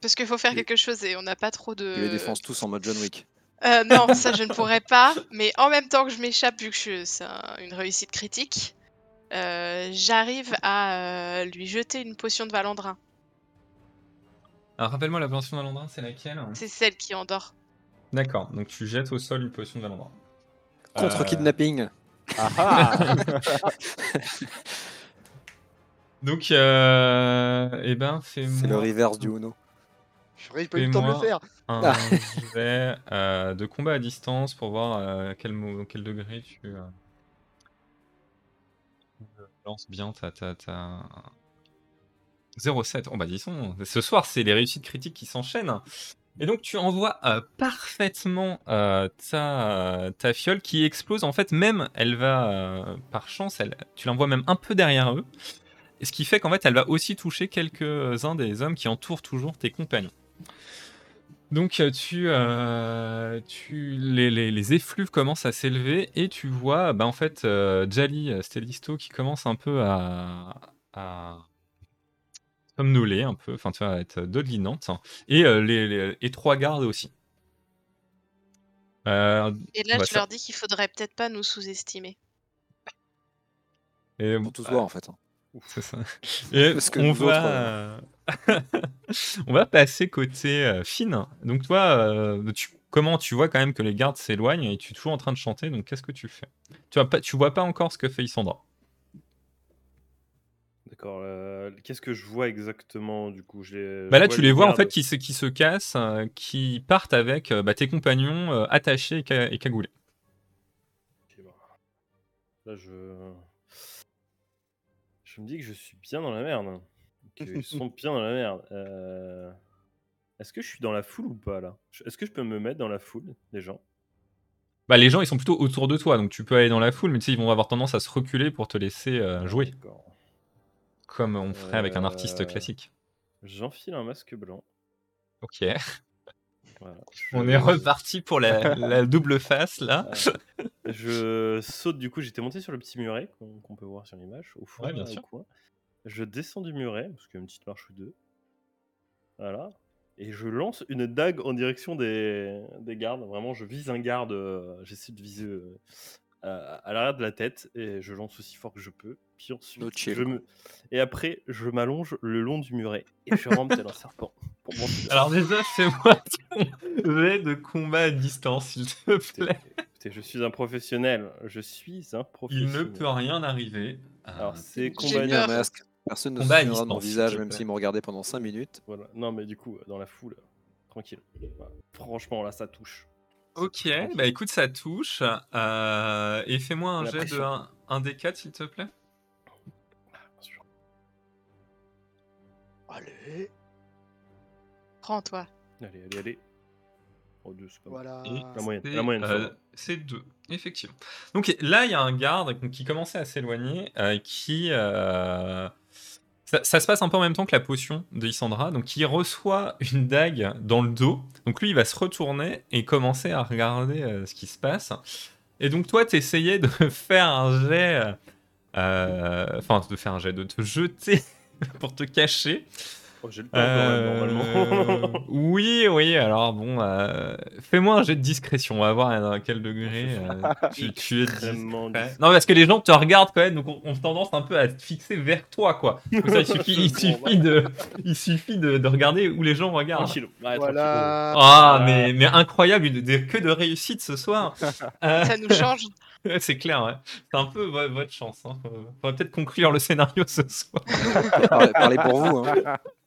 Parce qu'il faut faire quelque chose et on n'a pas trop de. Tu les défonces tous en mode John Wick. Euh, non, ça je ne pourrais pas. Mais en même temps que je m'échappe, vu que je- c'est un- une réussite critique, euh, j'arrive à euh, lui jeter une potion de Valandrin. Alors rappelle-moi la potion de Valandrin, c'est laquelle? C'est celle qui endort. D'accord, donc tu jettes au sol une potion de Valandrin. Contre Euh, kidnapping. Ah ah Donc, euh, eh ben, fais-moi. C'est le reverse du Uno. J'aurais pas eu le temps de le faire. un Ah. jet euh, de combat à distance pour voir euh, quel, degré tu euh, lances bien ta. ta, ta... 0,7. Oh bah disons, ce soir c'est les réussites critiques qui s'enchaînent. Et donc tu envoies euh, parfaitement euh, ta, ta fiole qui explose. En fait, même elle va, par chance, elle, tu l'envoies même un peu derrière eux. Ce qui fait qu'en fait, elle va aussi toucher quelques-uns des hommes qui entourent toujours tes compagnons. Donc euh, tu, euh, tu les, les, les effluves commencent à s'élever et tu vois bah, en fait euh, Jali euh, Stellisto qui commence un peu à, à somnoler un peu, enfin tu vois, à être dodelinante et euh, les, les- et trois gardes aussi. Euh, Et là, Bah, je ça- leur dis qu'il faudrait peut-être pas nous sous-estimer. et, Pour tous voir en fait. hein. C'est ça. Et Parce que on va, autres, on va passer côté euh, Finn. Donc toi, euh, tu... comment tu vois quand même que les gardes s'éloignent et tu es toujours en train de chanter. Donc qu'est-ce que tu fais? Tu vois pas, tu vois pas encore ce que fait Isandra. D'accord. euh, Qu'est-ce que je vois exactement du coup? Je Bah là, tu les vois en fait qui se, qui se cassent, qui partent avec bah, tes compagnons attachés et, ca- et cagoulés. Ok, bah. Là, je. Je me dis que je suis bien dans la merde. Qu'ils sont bien dans la merde. Euh, Est-ce que je suis dans la foule ou pas là? Est-ce que je peux me mettre dans la foule des gens? Bah, les gens, ils sont plutôt autour de toi, donc tu peux aller dans la foule, mais tu sais, ils vont avoir tendance à se reculer pour te laisser euh, jouer, D'accord. comme on ferait avec un artiste Euh, classique. J'enfile un masque blanc. Ok. Voilà. On est reparti pour la, la double face là. Euh, je saute du coup, j'étais monté sur le petit muret qu'on peut voir sur l'image, au fond, Ouais, bien là, au sûr. coin. Je descends du muret, parce qu'il y a une petite marche ou deux. Voilà. Et je lance une dague en direction des, des gardes. Vraiment, je vise un garde, euh, j'essaie de viser euh, à, à l'arrière de la tête, et je lance aussi fort que je peux. Puis ensuite, No chill, je quoi. me... Et après, je m'allonge le long du muret et je rampe tel un serpent. Pour. Alors déjà, fais-moi ton jet de combat à distance, s'il te plaît. écoutez, je suis un professionnel. Je suis un Il professionnel. ne peut rien arriver. Alors, c'est combat masque. Personne ne se de mon visage, même s'il me regardait pendant 5 minutes. Voilà. Non, mais du coup, dans la foule, tranquille. Voilà. Franchement, là, ça touche. Ok, bah écoute, ça touche. Euh, et fais-moi un La jet de pression. 1, un des 4, s'il te plaît. Bien sûr. Allez, Prends-toi. Allez, allez, allez. Oh, deux, c'est pas voilà. La moyenne, c'est, la moyenne, euh, c'est 2, effectivement. Donc là, il y a un garde qui commençait à s'éloigner, euh, qui... euh, Ça, se passe un peu en même temps que la potion de Lysandra, donc il reçoit une dague dans le dos. Donc lui, il va se retourner et commencer à regarder euh, ce qui se passe. Et donc toi, tu essayais de faire un jet... Enfin, de faire un jet, de te jeter pour te cacher. Oh, J'ai le temps quand même, Euh, normalement. oui, oui, alors bon, euh, fais-moi un jet de discrétion, on va voir à quel degré euh, tu, tu es Extrêmement discret. discret. Non, parce que les gens te regardent quand même, donc on, on a tendance un peu à te fixer vers toi, quoi. Donc ça, il suffit, il Bon, suffit, de, il suffit de, de regarder où les gens regardent. Tranquille. Ouais, Voilà. Ah, mais, mais incroyable, une- que de réussite ce soir. Euh, Ça nous change. c'est clair, ouais. C'est un peu vo- votre chance. Hein. Faudrait peut-être conclure le scénario ce soir. Parlez, pour vous. hein.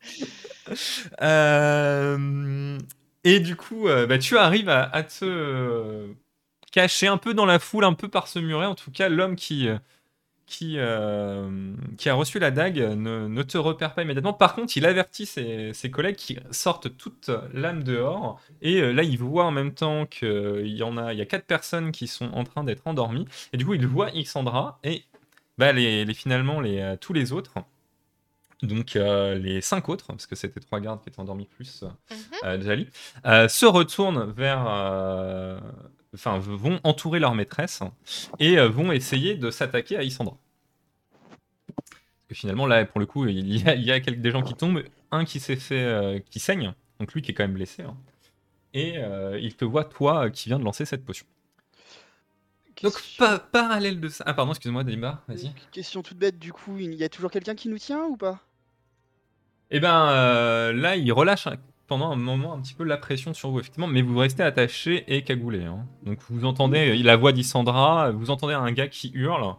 Euh, et du coup, euh, bah, tu arrives à, à te euh, cacher un peu dans la foule, un peu par ce muret. En tout cas, l'homme qui, qui, euh, qui a reçu la dague ne, ne te repère pas immédiatement. Par contre, il avertit ses, ses collègues qui sortent toute l'âme dehors. Et euh, là, il voit en même temps qu'il y en a, il y a quatre personnes qui sont en train d'être endormies. Et du coup, il voit Xandra et bah, les, les- finalement les, euh, tous les autres. Donc euh, les cinq autres, parce que c'était trois gardes qui étaient endormis plus Mhm. euh, Jali, euh, se retournent vers, euh, enfin vont entourer leur maîtresse et euh, vont essayer de s'attaquer à Isandra. Parce que finalement là, pour le coup, il y a, il y a quelques, des gens qui tombent, un qui s'est fait, euh, qui saigne, donc lui qui est quand même blessé, hein. et euh, il te voit toi qui viens de lancer cette potion. Donc pa- parallèle de ça, ah pardon, excuse-moi Dalimba, vas-y. Question toute bête, du coup, il y a toujours quelqu'un qui nous tient ou pas? Et ben euh, là, il relâche un- pendant un moment un petit peu la pression sur vous, effectivement, mais vous restez attaché et cagoulé. hein. Donc vous entendez la voix d'Isandra, vous entendez un gars qui hurle, donc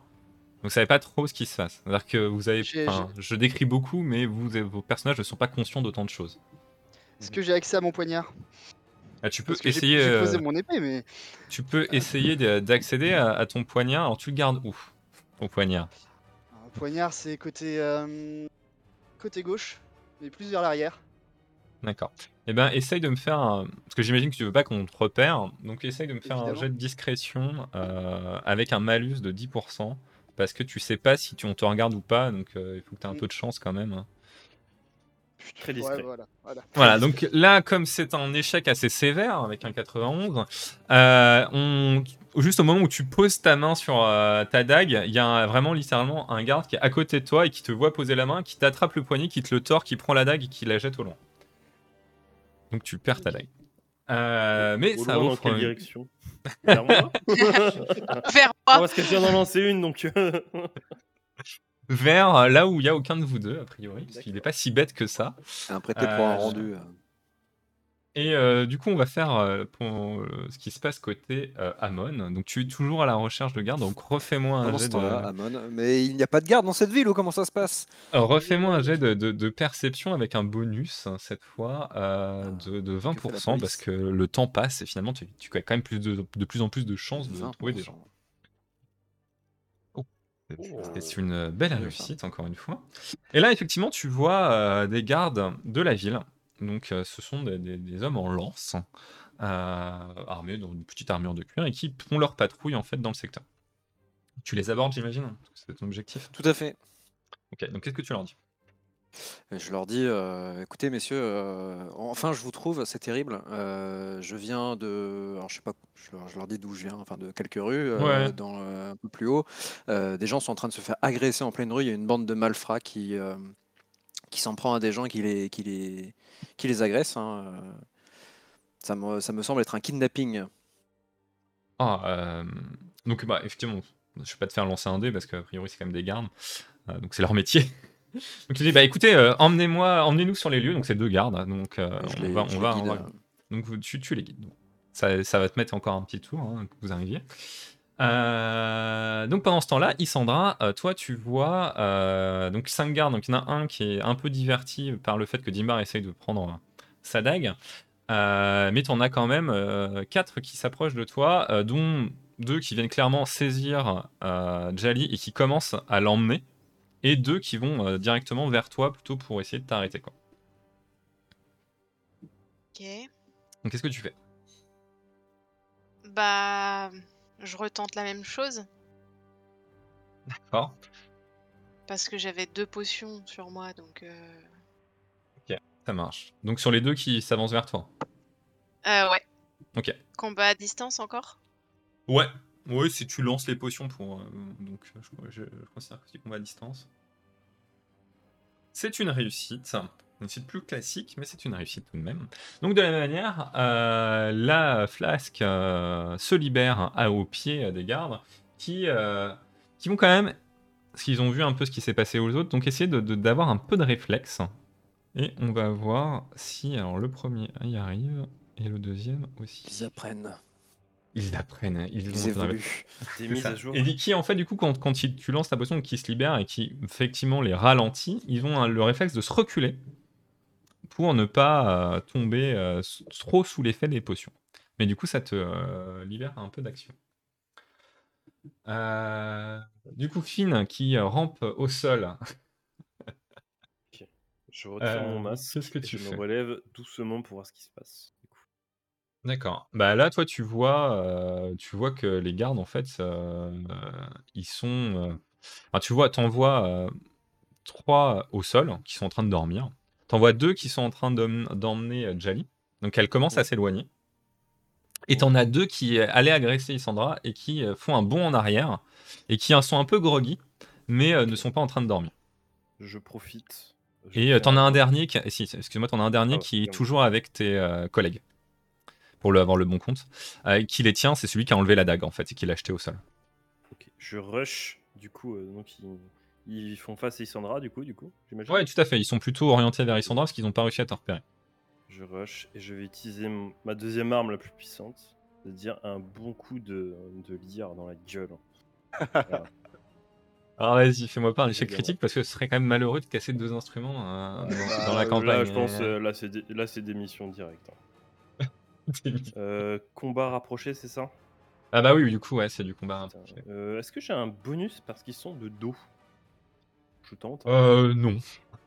vous savez pas trop ce qui se passe. C'est-à-dire que vous avez, enfin, je décris beaucoup, mais vous, vos personnages ne sont pas conscients d'autant de choses. Est-ce que j'ai accès à mon poignard? Ah, tu peux essayer, J'ai posé mon épée, mais tu peux essayer de- d'accéder à, à ton poignard. Alors tu le gardes où Ton poignard? un poignard, c'est côté euh, côté gauche, mais plus vers l'arrière. D'accord. Eh ben, essaye de me faire un... Parce que j'imagine que tu veux pas qu'on te repère. Donc, essaye de me faire un jet de discrétion euh, avec un malus de 10%. Parce que tu sais pas si tu, on te regarde ou pas. Donc, euh, il faut que tu aies un Mm. peu de chance quand même. hein. Très Ouais, discret. voilà, voilà. Voilà, donc là, comme c'est un échec assez sévère avec un 91, euh, on... juste au moment où tu poses ta main sur euh, ta dague, il y a un- vraiment littéralement un garde qui est à côté de toi et qui te voit poser la main, qui t'attrape le poignet, qui te le tord, qui prend la dague et qui la jette au loin. Donc tu perds ta dague. Euh, mais Au ça loin, dans offre. quelle une- direction Vers moi Vers moi. Parce qu'elle vient d'en lancer une, donc... vers euh, là où il y a aucun de vous deux, a priori, parce qu'il n'est pas si bête que ça. Un prêté pour un Euh, rendu. Et euh, du coup, on va faire euh, pour, euh, ce qui se passe côté Amon. Donc, tu es toujours à la recherche de garde. Donc, refais-moi un jet de, Amon. Mais il n'y a pas de garde dans cette ville ou comment ça se passe? Refais-moi un jet de, de- de perception avec un bonus hein, cette fois Ah, de, de que fait la 20% police parce que le temps passe et finalement tu, tu as quand même plus de, plus en plus de chances de trouver des gens. 20%. C'est une belle ça. réussite encore une fois. Et là effectivement tu vois euh, des gardes de la ville. Donc euh, ce sont des, des- des hommes en lance euh, armés dans une petite armure de cuir et qui font leur patrouille en fait dans le secteur. Tu les abordes j'imagine que C'est ton objectif. Tout à fait. Ok donc qu'est-ce que tu leur dis? Et Je leur dis, euh, écoutez messieurs, euh, enfin je vous trouve, c'est terrible. euh, je viens de, alors je sais pas, je, leur- je leur dis d'où je viens, enfin de quelques rues, euh, Ouais. dans, euh, un peu plus haut. Euh, des gens sont en train de se faire agresser en pleine rue. Il y a une bande de malfrats qui, euh, qui s'en prend à des gens qui les, qui les, qui les agressent. hein, euh. Ça me, ça me semble être un kidnapping. Ah, euh, donc bah effectivement, je vais pas te faire lancer un dé parce qu'a priori c'est quand même des gardes, euh, donc c'est leur métier. donc tu dis bah écoutez, euh, emmenez-moi, emmenez-nous sur les lieux, donc c'est deux gardes, donc on, va, on, va, guide, on va- donc tu, tu les guides. Ça, ça va te mettre encore un petit tour hein, que vous arriviez. Euh, donc pendant ce temps-là, Isandra, euh, toi tu vois euh, donc cinq gardes, donc il y en a un qui est un peu diverti par le fait que Dimbar essaye de prendre euh, sa dague, mais tu en as quand même quatre qui s'approchent de toi, dont deux qui viennent clairement saisir Jali et qui commencent à l'emmener, et deux qui vont directement vers toi plutôt pour essayer de t'arrêter. quoi. Ok. Donc qu'est-ce que tu fais? Bah, je retente la même chose D'accord. parce que j'avais deux potions sur moi, donc. euh, Ça marche. Donc sur les deux qui s'avancent vers toi. euh, ouais. Ok. Combat à distance encore? Ouais, ouais, si tu lances les potions pour. euh, donc, je, je- je considère que c'est combat à distance. C'est une réussite. Une réussite plus classique, mais c'est une réussite tout de même. Donc, de la même manière, euh, la flasque euh, se libère à, au pied des gardes qui, euh, qui vont quand même. Parce qu'ils ont vu un peu ce qui s'est passé aux autres, donc essayer de- de- d'avoir un peu de réflexe. Et on va voir si. Alors, le premier y arrive, et le deuxième aussi. Ils apprennent. Ils apprennent, ils, Ils la- évoluent. Des mises ça. à jour. Et qui, en fait, du coup, quand, quand tu lances ta potion qui se libère et qui, effectivement, les ralentit, ils ont un- le réflexe de se reculer pour ne pas euh, tomber euh, trop sous l'effet des potions. Mais du coup, ça te euh, libère un peu d'action. Du coup, Finn, qui rampe au sol, Je retire mon masque qu'est-ce que et tu je me relève doucement pour voir ce qui se passe. D'accord. Bah là, toi, tu vois, euh, tu vois que les gardes, en fait, euh, ils sont. euh, enfin, tu vois, t'en vois trois au sol qui sont en train de dormir. T'en vois deux qui sont en train d'em- d'emmener euh, Jali. Donc elle commence à s'éloigner. Et t'en as deux qui euh, allaient agresser Isandra et qui euh, font un bond en arrière et qui sont un peu groggy, mais ne sont pas en train de dormir. Je profite. je Et t'en as un dernier, qui... si, excuse-moi, t'en as un dernier Ah, qui est toujours avec tes euh, collègues, pour le, avoir le bon compte. Euh, qui les tient, c'est celui qui a enlevé la dague en fait et qui l'a acheté au sol. Ok. Je rush, du coup, euh, donc ils font face à Isandra, du coup, du coup, j'imagine. Ouais, tout à fait. Ils sont plutôt orientés vers Isandra parce qu'ils n'ont pas réussi à te repérer. Je rush et je vais utiliser ma deuxième arme la plus puissante, c'est-à-dire un bon coup de, de lyre dans la gueule. Alors vas-y, fais-moi pas un échec Évidemment. critique parce que ce serait quand même malheureux de casser deux instruments euh, dans, Bah, dans la campagne. Là, je pense, euh, là, c'est des, là, c'est des missions directes. hein. Euh, combat rapproché, c'est ça? Ah bah oui, du coup, ouais, c'est du combat rapproché. Euh, Est-ce que j'ai un bonus parce qu'ils sont de dos? Je tente. Euh, non.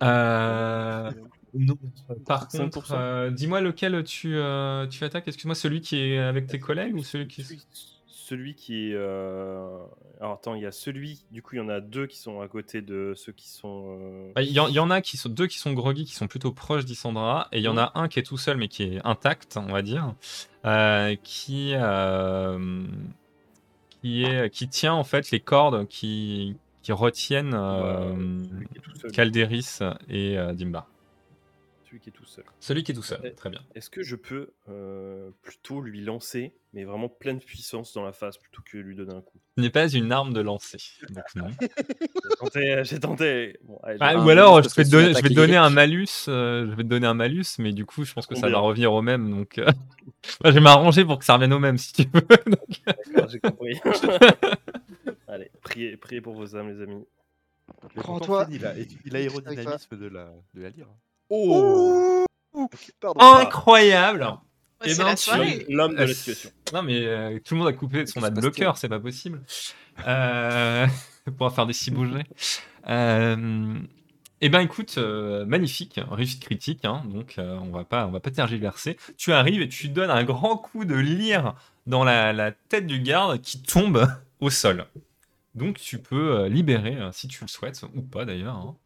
Euh, non. Par 5%. contre, euh, dis-moi lequel tu, euh, tu attaques. Excuse-moi, celui qui est avec tes collègues ou celui qui... celui, qui est. euh, Alors attends, il y a celui. Du coup, il y en a deux qui sont à côté de ceux qui sont. euh, Bah, Il y, en- il y en a qui sont deux qui sont groggy, qui sont plutôt proches d'Isandra, et il y en a un qui est tout seul mais qui est intact, on va dire, euh, qui euh, qui est qui tient en fait les cordes qui qui retiennent euh, qui. Calderis et euh, Dimba. Celui qui est tout seul. Celui qui est tout seul, Ouais. très bien. Est-ce que je peux euh, plutôt lui lancer, mais vraiment pleine puissance dans la face plutôt que lui donner un coup? Ce n'est pas une arme de lancer, donc non. J'ai tenté. J'ai tenté. Bon, allez, Ah, ou alors, je vais, te donner, je vais attaque te donner un malus, euh, je vais te donner un malus, mais du coup, je pense que ça va revenir au même, donc euh, moi, je vais m'arranger pour que ça revienne au même, si tu veux. j'ai compris. priez, priez pour vos âmes, les amis. Prends-toi- il a, il a l'aérodynamisme de la, de la lyre. Oh Pardon. Incroyable Ouais, Eh c'est ben, la tu- soirée. L'homme de la situation. Non, mais euh, tout le monde a coupé son adblocker, c'est pas possible. Euh, pour faire des cibougeries. Euh, eh ben, écoute, euh, magnifique, réussite critique, hein, donc euh, on va pas, on va pas tergiverser. Tu arrives et tu donnes un grand coup de lyre dans la, la tête du garde qui tombe au sol. Donc tu peux euh, libérer, euh, si tu le souhaites, ou pas d'ailleurs, hein,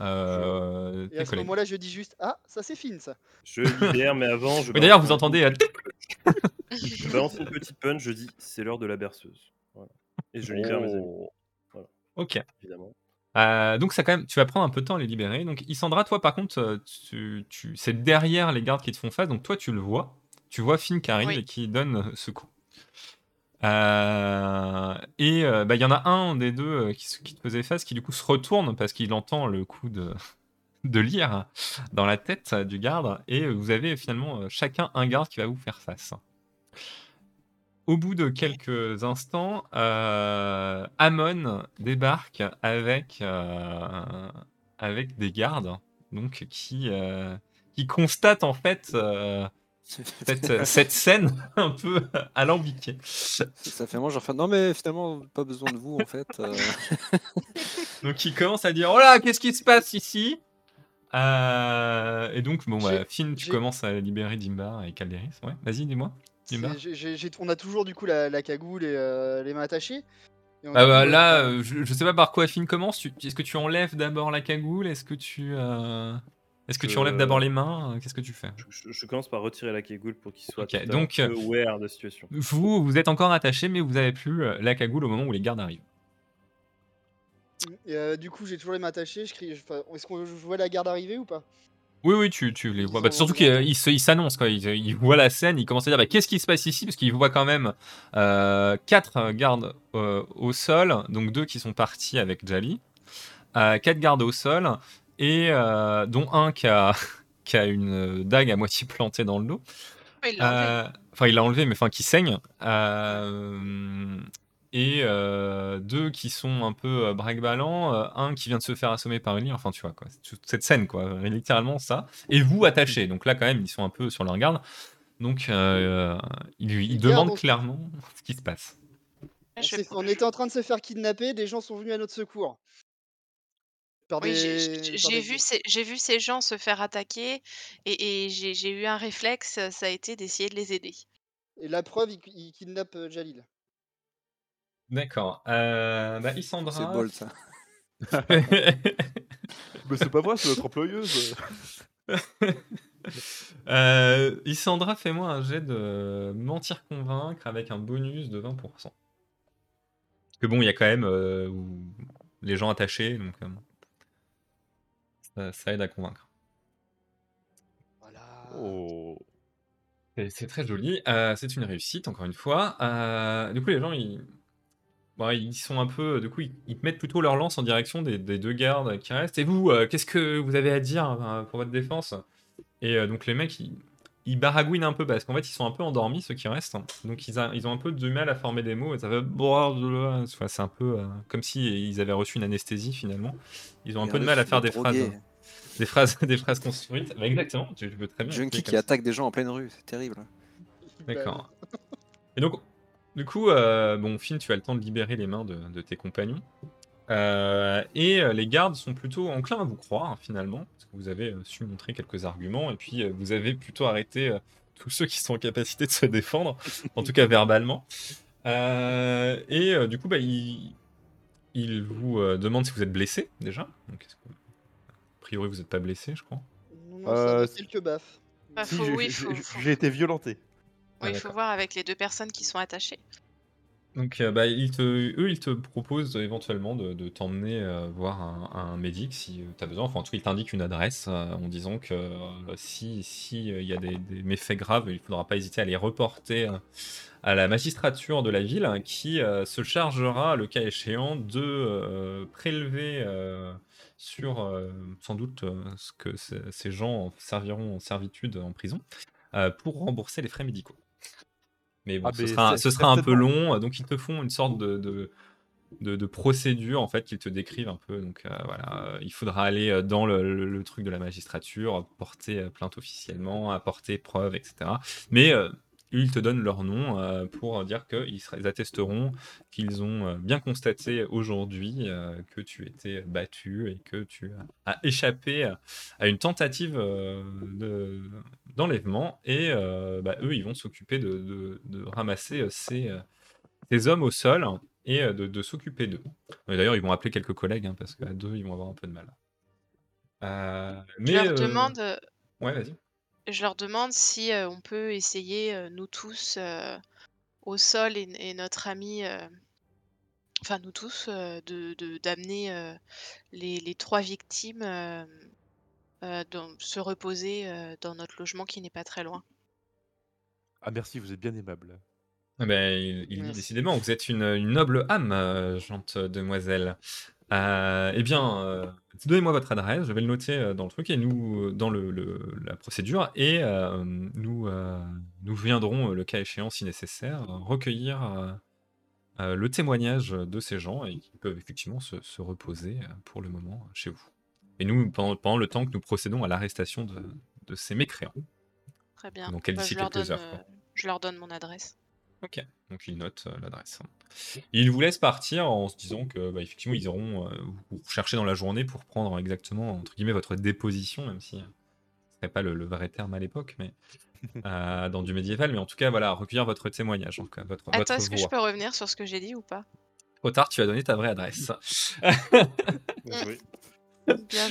euh, Et à ce moment-là, je dis juste Ah, ça c'est fine ça. Je libère, mais avant, je. Mais d'ailleurs, vous entendez. euh, Je balance une petite punch, je dis c'est l'heure de la berceuse. Voilà. Et je libère mes amis, Oh. Ok. évidemment. Euh, donc ça quand même, tu vas prendre un peu de temps à les libérer. Donc Isandra, toi par contre, tu, tu- c'est derrière les gardes qui te font face, donc toi tu le vois. Tu vois Finn qui arrive Oui. et qui donne ce coup. Euh, et euh, bah, il y en a un des deux euh, qui, te faisait face qui du coup se retourne parce qu'il entend le coup de, de lire dans la tête du garde et vous avez finalement chacun un garde qui va vous faire face. Au bout de quelques instants, Amon débarque avec, avec des gardes donc qui, qui constatent en fait cette, cette, scène un peu alambiquée. Ça fait moi, genre, non, mais finalement, pas besoin de vous en fait. Euh. donc il commence à dire Oh là, qu'est-ce qui se passe ici? Euh, Et donc, bon, bah, Finn, tu commences à libérer Dimbar et Calderis. Ouais, vas-y, dis-moi. On a toujours du coup la, la cagoule et euh, les mains attachées. Ah bah, là, je, je, sais pas par quoi Finn commence. Est-ce que tu enlèves d'abord la cagoule? Est-ce que tu. Est-ce que tu enlèves d'abord les mains Qu'est-ce que tu fais? Je, commence par retirer la cagoule pour qu'il soit okay, donc, un peu aware de la situation. Vous, vous êtes encore attaché, mais vous avez plus euh, la cagoule au moment où les gardes arrivent. Euh, du coup, j'ai toujours les mains attachées. Est-ce qu'on voit la garde arriver ou pas? Oui, oui, tu, tu les vois. Bah, surtout qu'il s'annonce, quoi. Il, voit la scène, il commence à dire bah, qu'est-ce qui se passe ici? Parce qu'il voit quand même euh, quatre gardes au sol, donc deux qui sont partis avec Jali, quatre gardes au sol, et euh, dont un qui a, qui a une dague à moitié plantée dans le dos. Euh, enfin, il l'a enlevé, mais enfin, qui saigne. Euh, et deux qui sont un peu braque-ballant, un qui vient de se faire assommer par une ligne, enfin tu vois quoi, cette scène quoi, littéralement ça, et vous attachez, donc là quand même ils sont un peu sur leur garde, donc euh, ils, demandent clairement ce qui se passe. on était en train de se faire kidnapper, des gens sont venus à notre secours oui, j'ai vu, ces, vu ces gens se faire attaquer et, j'ai eu un réflexe, ça a été d'essayer de les aider. Et la preuve, il, kidnappe Jalil. D'accord. Euh, bah, C'est bol ça. Mais c'est pas moi, c'est notre employeuse. euh, Isandra, fais-moi un jet de mentir convaincre avec un bonus de 20%. Parce que bon, il y a quand même euh, les gens attachés, donc. Euh, ça, aide à convaincre. Voilà. Oh. C'est très joli. Euh, c'est une réussite, encore une fois. Euh, du coup, les gens, ils, ils sont un peu. Du coup, ils, mettent plutôt leur lance en direction des, deux gardes qui restent. Et vous, euh, qu'est-ce que vous avez à dire pour votre défense? Et donc, les mecs, ils, ils baragouinent un peu parce qu'en fait ils sont un peu endormis ceux qui restent donc ils, ils ont un peu de mal à former des mots et ça fait c'est un peu comme si ils avaient reçu une anesthésie finalement ils ont un peu de mal à faire des phrases des phrases, des phrases construites. Bah, exactement, tu veux très bien. Junkie qui attaque des gens en pleine rue, c'est terrible. D'accord. Et donc, du coup, euh, bon, Finn, tu as le temps de libérer les mains de, tes compagnons. Euh, et euh, les gardes sont plutôt enclins à vous croire, finalement, parce que vous avez su montrer quelques arguments, et puis vous avez plutôt arrêté tous ceux qui sont en capacité de se défendre, en tout cas verbalement. et du coup, bah, il, il vous demande si vous êtes blessé, déjà. Donc, priori, vous n'êtes pas blessé, je crois. Non, euh, quelques baffes. Bah, j'ai été violenté. Oui, il faut voir avec les deux personnes qui sont attachées. Donc, euh, bah, ils te, eux, ils te proposent éventuellement de, t'emmener euh, voir un, un médic si tu as besoin. Enfin, en tout cas, ils t'indiquent une adresse en disant que si il y a des, méfaits graves, il ne faudra pas hésiter à les reporter à la magistrature de la ville qui se chargera, le cas échéant, de prélever sur euh, sans doute euh, ce que ces gens serviront en servitude en prison euh, pour rembourser les frais médicaux. Mais bon, ah, ce sera, ce sera un peu long, donc ils te font une sorte de, de, procédure en fait qu'ils te décrivent un peu. Donc voilà, il faudra aller dans le, truc de la magistrature, porter plainte officiellement, apporter preuve, etc. Mais ils te donnent leur nom euh, pour dire qu'ils attesteront qu'ils ont euh, bien constaté aujourd'hui euh, que tu étais battu et que tu as, échappé à une tentative d'enlèvement. et bah, eux, ils vont s'occuper de, ramasser ces, hommes au sol et de, s'occuper d'eux. D'ailleurs, ils vont appeler quelques collègues hein, parce qu'à deux, ils vont avoir un peu de mal. mais, Je leur demande. Ouais, vas-y je leur demande si on peut essayer, nous tous, au sol et, notre ami, enfin nous tous, de d'amener les, trois victimes se reposer dans notre logement qui n'est pas très loin. Ah merci, vous êtes bien aimable. Ah ben, il, il dit Merci. décidément, vous êtes une, une noble âme, euh, gente demoiselle. Euh, eh bien, euh, donnez-moi votre adresse, je vais le noter euh, dans le truc et nous, dans le, le- la procédure, et euh, nous, nous viendrons, le cas échéant, si nécessaire, recueillir le témoignage de ces gens et qui peuvent effectivement se, se reposer pour le moment chez vous. Et nous, pendant, pendant le temps que nous procédons à l'arrestation de, de ces mécréants. Très bien. Donc, elle Bah, d'ici je, leur quelques donne, heures, quoi. je leur donne mon adresse. Ok, donc il note euh, l'adresse. Il vous laisse partir en se disant que bah, effectivement ils iront euh, vous chercher dans la journée pour prendre exactement entre guillemets votre déposition, même si euh, ce serait pas le, le vrai terme à l'époque, mais euh, dans du médiéval, mais en tout cas voilà, recueillir votre témoignage, cas votre, Attends, votre est-ce que je peux revenir sur ce que j'ai dit ou pas? Trop tard, tu as donné ta vraie adresse.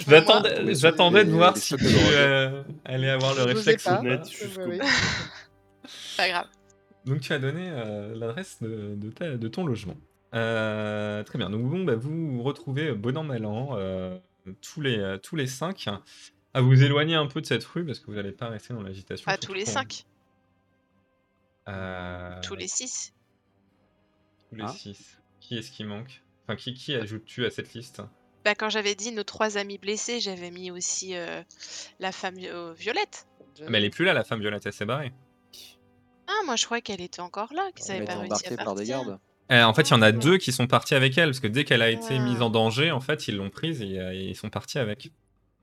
J'attendais j'attendais de voir si tu euh, allais avoir le réflexe ou pas. Pas grave. Donc tu as donné euh, l'adresse de, de ta- de ton logement. Euh, très bien. Donc bon, bah, vous vous retrouvez bon an mal an, euh, tous les euh, tous les cinq, à vous éloigner un peu de cette rue parce que vous n'allez pas rester dans l'agitation. Pas surtout tous les quand- cinq, Euh, tous les six. tous les Ah. six. Qui est-ce qui manque? Enfin, qui qui ajoutes-tu à cette liste? Bah, quand j'avais dit nos trois amis blessés, j'avais mis aussi euh, la femme vi- euh, Violette. Ah, Mais elle est plus là, la femme Violette, elle s'est barrée. Ah, moi je croyais qu'elle était encore là, qu'ils Elle n'avaient a été pas réussi à embarquée par des gardes. Euh, en fait, il y en a Ah. deux qui sont partis avec elle parce que dès qu'elle a été Ah. mise en danger, en fait, ils l'ont prise et, euh, ils sont partis avec.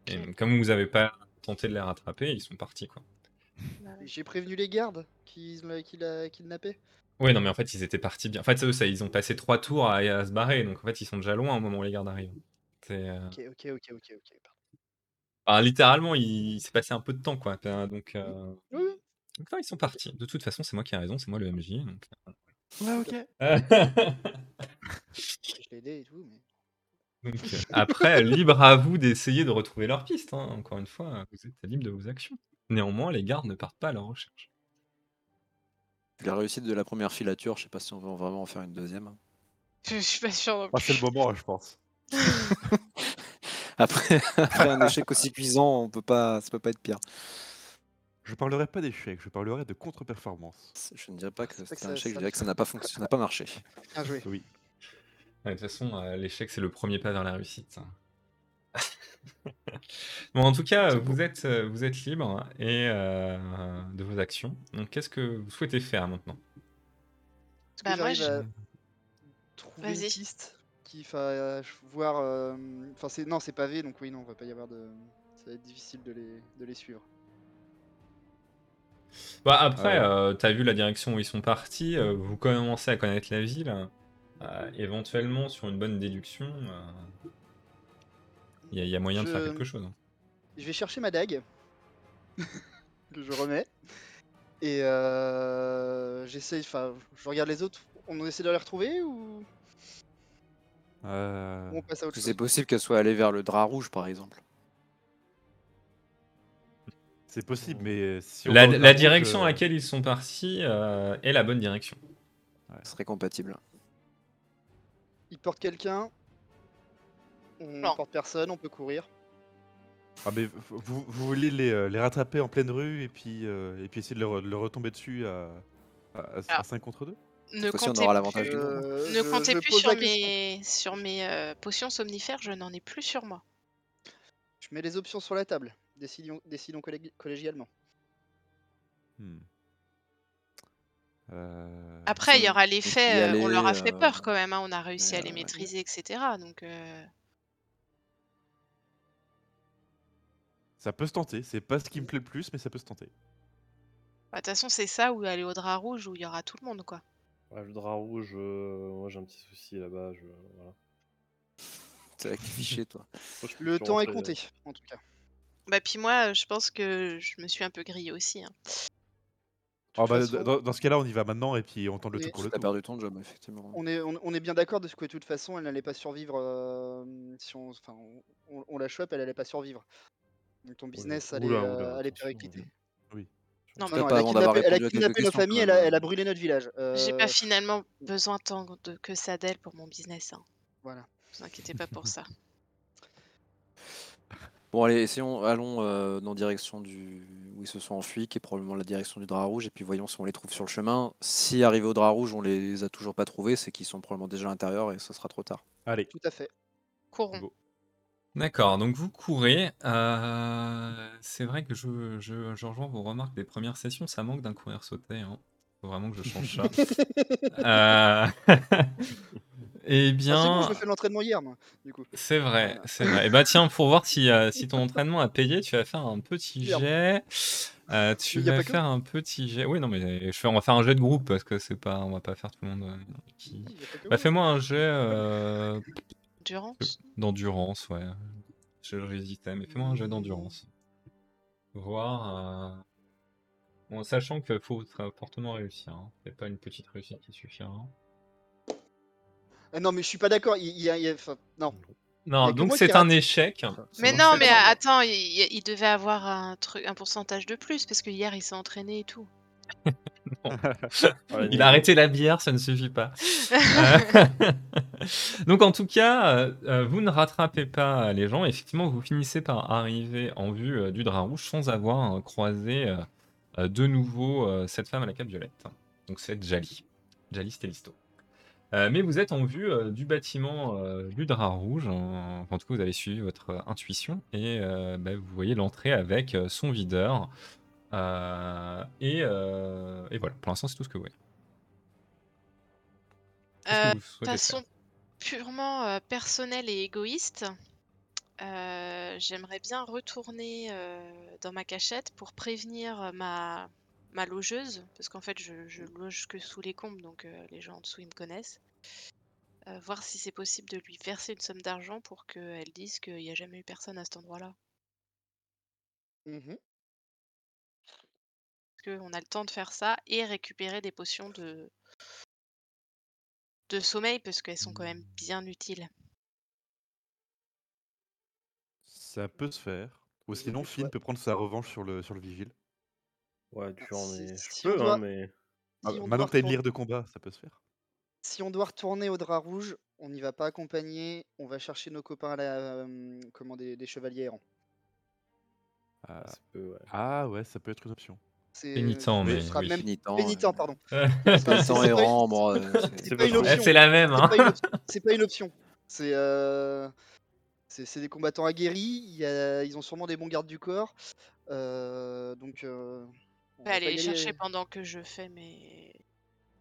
Et Ok. comme vous n'avez pas tenté de les rattraper, ils sont partis quoi. Bah ouais. J'ai prévenu les gardes qui l'a qui l'a kidnappé. Ouais, non, mais en fait, ils étaient partis bien. En fait, eux, ça, ils ont passé trois tours à, à se barrer, donc en fait, ils sont déjà loin au moment où les gardes arrivent. C'est, euh, Ok, ok, ok, ok, ok. pardon. enfin, littéralement, il, il s'est passé un peu de temps, quoi. Donc, euh, Oui, oui. Donc non, ils sont partis. De toute façon, c'est moi qui ai raison, c'est moi le MJ. Donc... Ouais, ok. Je l'ai aidé et tout, mais. donc, après, libre à vous d'essayer de retrouver leur piste. hein. Encore une fois, vous êtes libre de vos actions. Néanmoins, les gardes ne partent pas à leur recherche. La réussite de la première filature, je sais pas si on va vraiment en faire une deuxième. Je suis pas non Ah, plus. c'est le moment, hein, je pense. Après, après un échec aussi cuisant, on peut pas, ça peut pas être pire. Je parlerai pas d'échec, je parlerai de contre-performance. Je ne dirais pas que C'est que c'était un échec, je dirais que ça n'a pas fonctionné, ça n'a pas marché. Bien joué. Oui. Ouais, de toute façon, euh, l'échec, c'est le premier pas vers la réussite. bon, en tout cas, C'est vous êtes, euh, vous êtes libre et, euh, de vos actions. Donc, qu'est-ce que vous souhaitez faire maintenant? Est-ce que Bah, moi, j'arrive je- à trouver une Vas-y. piste qui euh, voir. euh, Enfin, c'est non, c'est pavé, donc oui, non, on va pas y avoir de. Ça va être difficile de les, de les suivre. Bah, Après, Euh. euh, tu as vu la direction où ils sont partis, euh, vous commencez à connaître la ville. euh, éventuellement, sur une bonne déduction, euh, il y, a- il y a moyen de faire quelque chose. hein. Je vais chercher ma dague que je remets et euh, j'essaye. Enfin, je regarde les autres. On essaie de les retrouver ou? Euh, ou on passe à autre chose? C'est possible qu'elle soit allée vers le drap rouge, par exemple. C'est possible, mais euh, si on La, la direction à laquelle ils sont partis euh, est la bonne direction. Ce serait compatible. Il porte quelqu'un. On Non. porte personne. On peut courir. Ah, mais vous, vous- voulez les, euh, les rattraper en pleine rue et puis, euh, et puis essayer de leur, de leur retomber dessus à, à, Ah. 5 contre 2 Ne on comptez aura plus, l'avantage du nombre. Euh, ne je- comptez je plus pose sur mes, sur mes euh, potions somnifères, je n'en ai plus sur moi. Je mets les options sur la table. Décidons, décidons collég- collégialement. Hmm. Euh, Après, il y aura les faits, euh, on leur a fait euh, peur quand même, hein, on a réussi à les maîtriser, etc. Donc, euh, Ça peut se tenter, c'est pas ce qui me plaît le plus, mais ça peut se tenter. bah, de toute façon, c'est ça ou aller au drap rouge où il y aura tout le monde, quoi. Ouais, le drap rouge, euh, moi j'ai un petit souci là-bas. Je... Voilà. C'est là qui fiché, toi. Le temps est compté, en tout cas. Bah, puis moi, euh, je pense que je me suis un peu grillée aussi. hein. De Ah toute bah, façon, dans, dans ce cas-là, on y va maintenant et puis on tente le tout pour le T'as tout. perdu ton job, effectivement. on est, on, on est bien d'accord de ce que de toute façon, elle n'allait pas survivre. euh, si on, enfin, on, on- on la chope, elle allait pas survivre. Donc ton business allait, oula, euh, oula, allait attention, péricliter. Oui. Non, mais non, pas elle a avant d'avoir kidnappé, elle a répondu à quelques kidnappé nos questions, familles, quand elle a, même. elle a brûlé notre village. j'ai Euh, pas finalement besoin tant de, que ça d'elle pour mon business. Hein. Voilà. vous inquiétez pas pour ça. Bon, allez, essayons, allons euh, dans la direction du où ils se sont enfuis, qui est probablement la direction du drap rouge, et puis voyons si on les trouve sur le chemin. Si arrivé au drap rouge, on les a toujours pas trouvés, c'est qu'ils sont probablement déjà à l'intérieur et ce sera trop tard. Allez, Tout à fait. Courons. Go. D'accord, donc vous courez. euh, c'est vrai que je, je, je rejoins vos remarques des premières sessions, ça manque d'un courir sauter. Hein. Faut vraiment que je change ça. Euh, Eh Ah, bon, bien, je me fais l'entraînement hier, moi, du coup. c'est vrai, Voilà. c'est vrai. Et bah tiens, pour voir si, euh, si ton entraînement a payé, tu vas faire un petit jet. Euh, tu vas que faire un petit jet. Oui, non, mais je fais, on va faire un jet de groupe parce que c'est pas, on va pas faire tout le monde. euh, qui... Bah moi. fais-moi un jet euh, Durance. d'endurance, ouais. Je- J'hésitais, mais fais-moi un jet d'endurance. Voir. euh, Bon, sachant qu'il faut fortement réussir. Hein. C'est pas une petite réussite qui suffira. Ah non, mais je suis pas d'accord. Il, il y a, il enfin, non. Non, donc c'est un échec. Mais non, mais attends, il, devait avoir un truc, un pourcentage de plus parce que hier il s'est entraîné et tout. Il a arrêté la bière, ça ne suffit pas. Euh, Donc en tout cas, euh, euh, vous ne rattrapez pas les gens. Effectivement, vous finissez par arriver en vue euh, du drap rouge sans avoir euh, croisé euh, euh, de nouveau euh, cette femme à la cape violette. Donc c'est Jali. Jali Stelisto. Euh, mais vous êtes en vue euh, du bâtiment euh, du drap rouge. en- enfin, en tout cas, vous avez suivi votre euh, intuition et euh, bah, vous voyez l'entrée avec euh, son videur. Euh, et, euh, et voilà, pour l'instant, c'est tout ce que vous voyez. Qu'est-ce que Euh, vous souhaitez faire? façon purement euh, personnelle et égoïste, euh, j'aimerais bien retourner euh, dans ma cachette pour prévenir ma, ma logeuse, parce qu'en fait je, je loge que sous les combes, donc euh, les gens en dessous ils me connaissent. Euh, voir si c'est possible de lui verser une somme d'argent pour qu'elle dise qu'il n'y a jamais eu personne à cet endroit-là. Mhm. Parce qu'on a le temps de faire ça et récupérer des potions de, de sommeil, parce qu'elles sont quand même bien utiles. ça peut se faire. Ou sinon. Finn peut prendre sa revanche sur le, sur le vigile. Ouais, tu en Si- es. Je si on peux, doit- hein, mais. Ah, Si on maintenant que t'as une retourner- lyre de combat, ça peut se faire. Si on doit retourner au drap rouge, on n'y va pas accompagné. On va chercher nos copains à la, euh, comment, des, des chevaliers errants. Ah, Ça peut, ouais. ah ouais, ça peut être une option. C'est- Pénitent, ce mais sera oui. même Pénitent, pénitent, euh, pardon. Ça, Pénitent c'est pas- errant, bon, euh, c'est c'est- pas une pas option. c'est la même, C'est hein. pas une option. C'est pas une option. C'est euh, c'est c'est des combattants aguerris. Il y a- ils ont sûrement des bons gardes du corps. Euh, donc, euh, on va aller les chercher aller. pendant que je fais mes...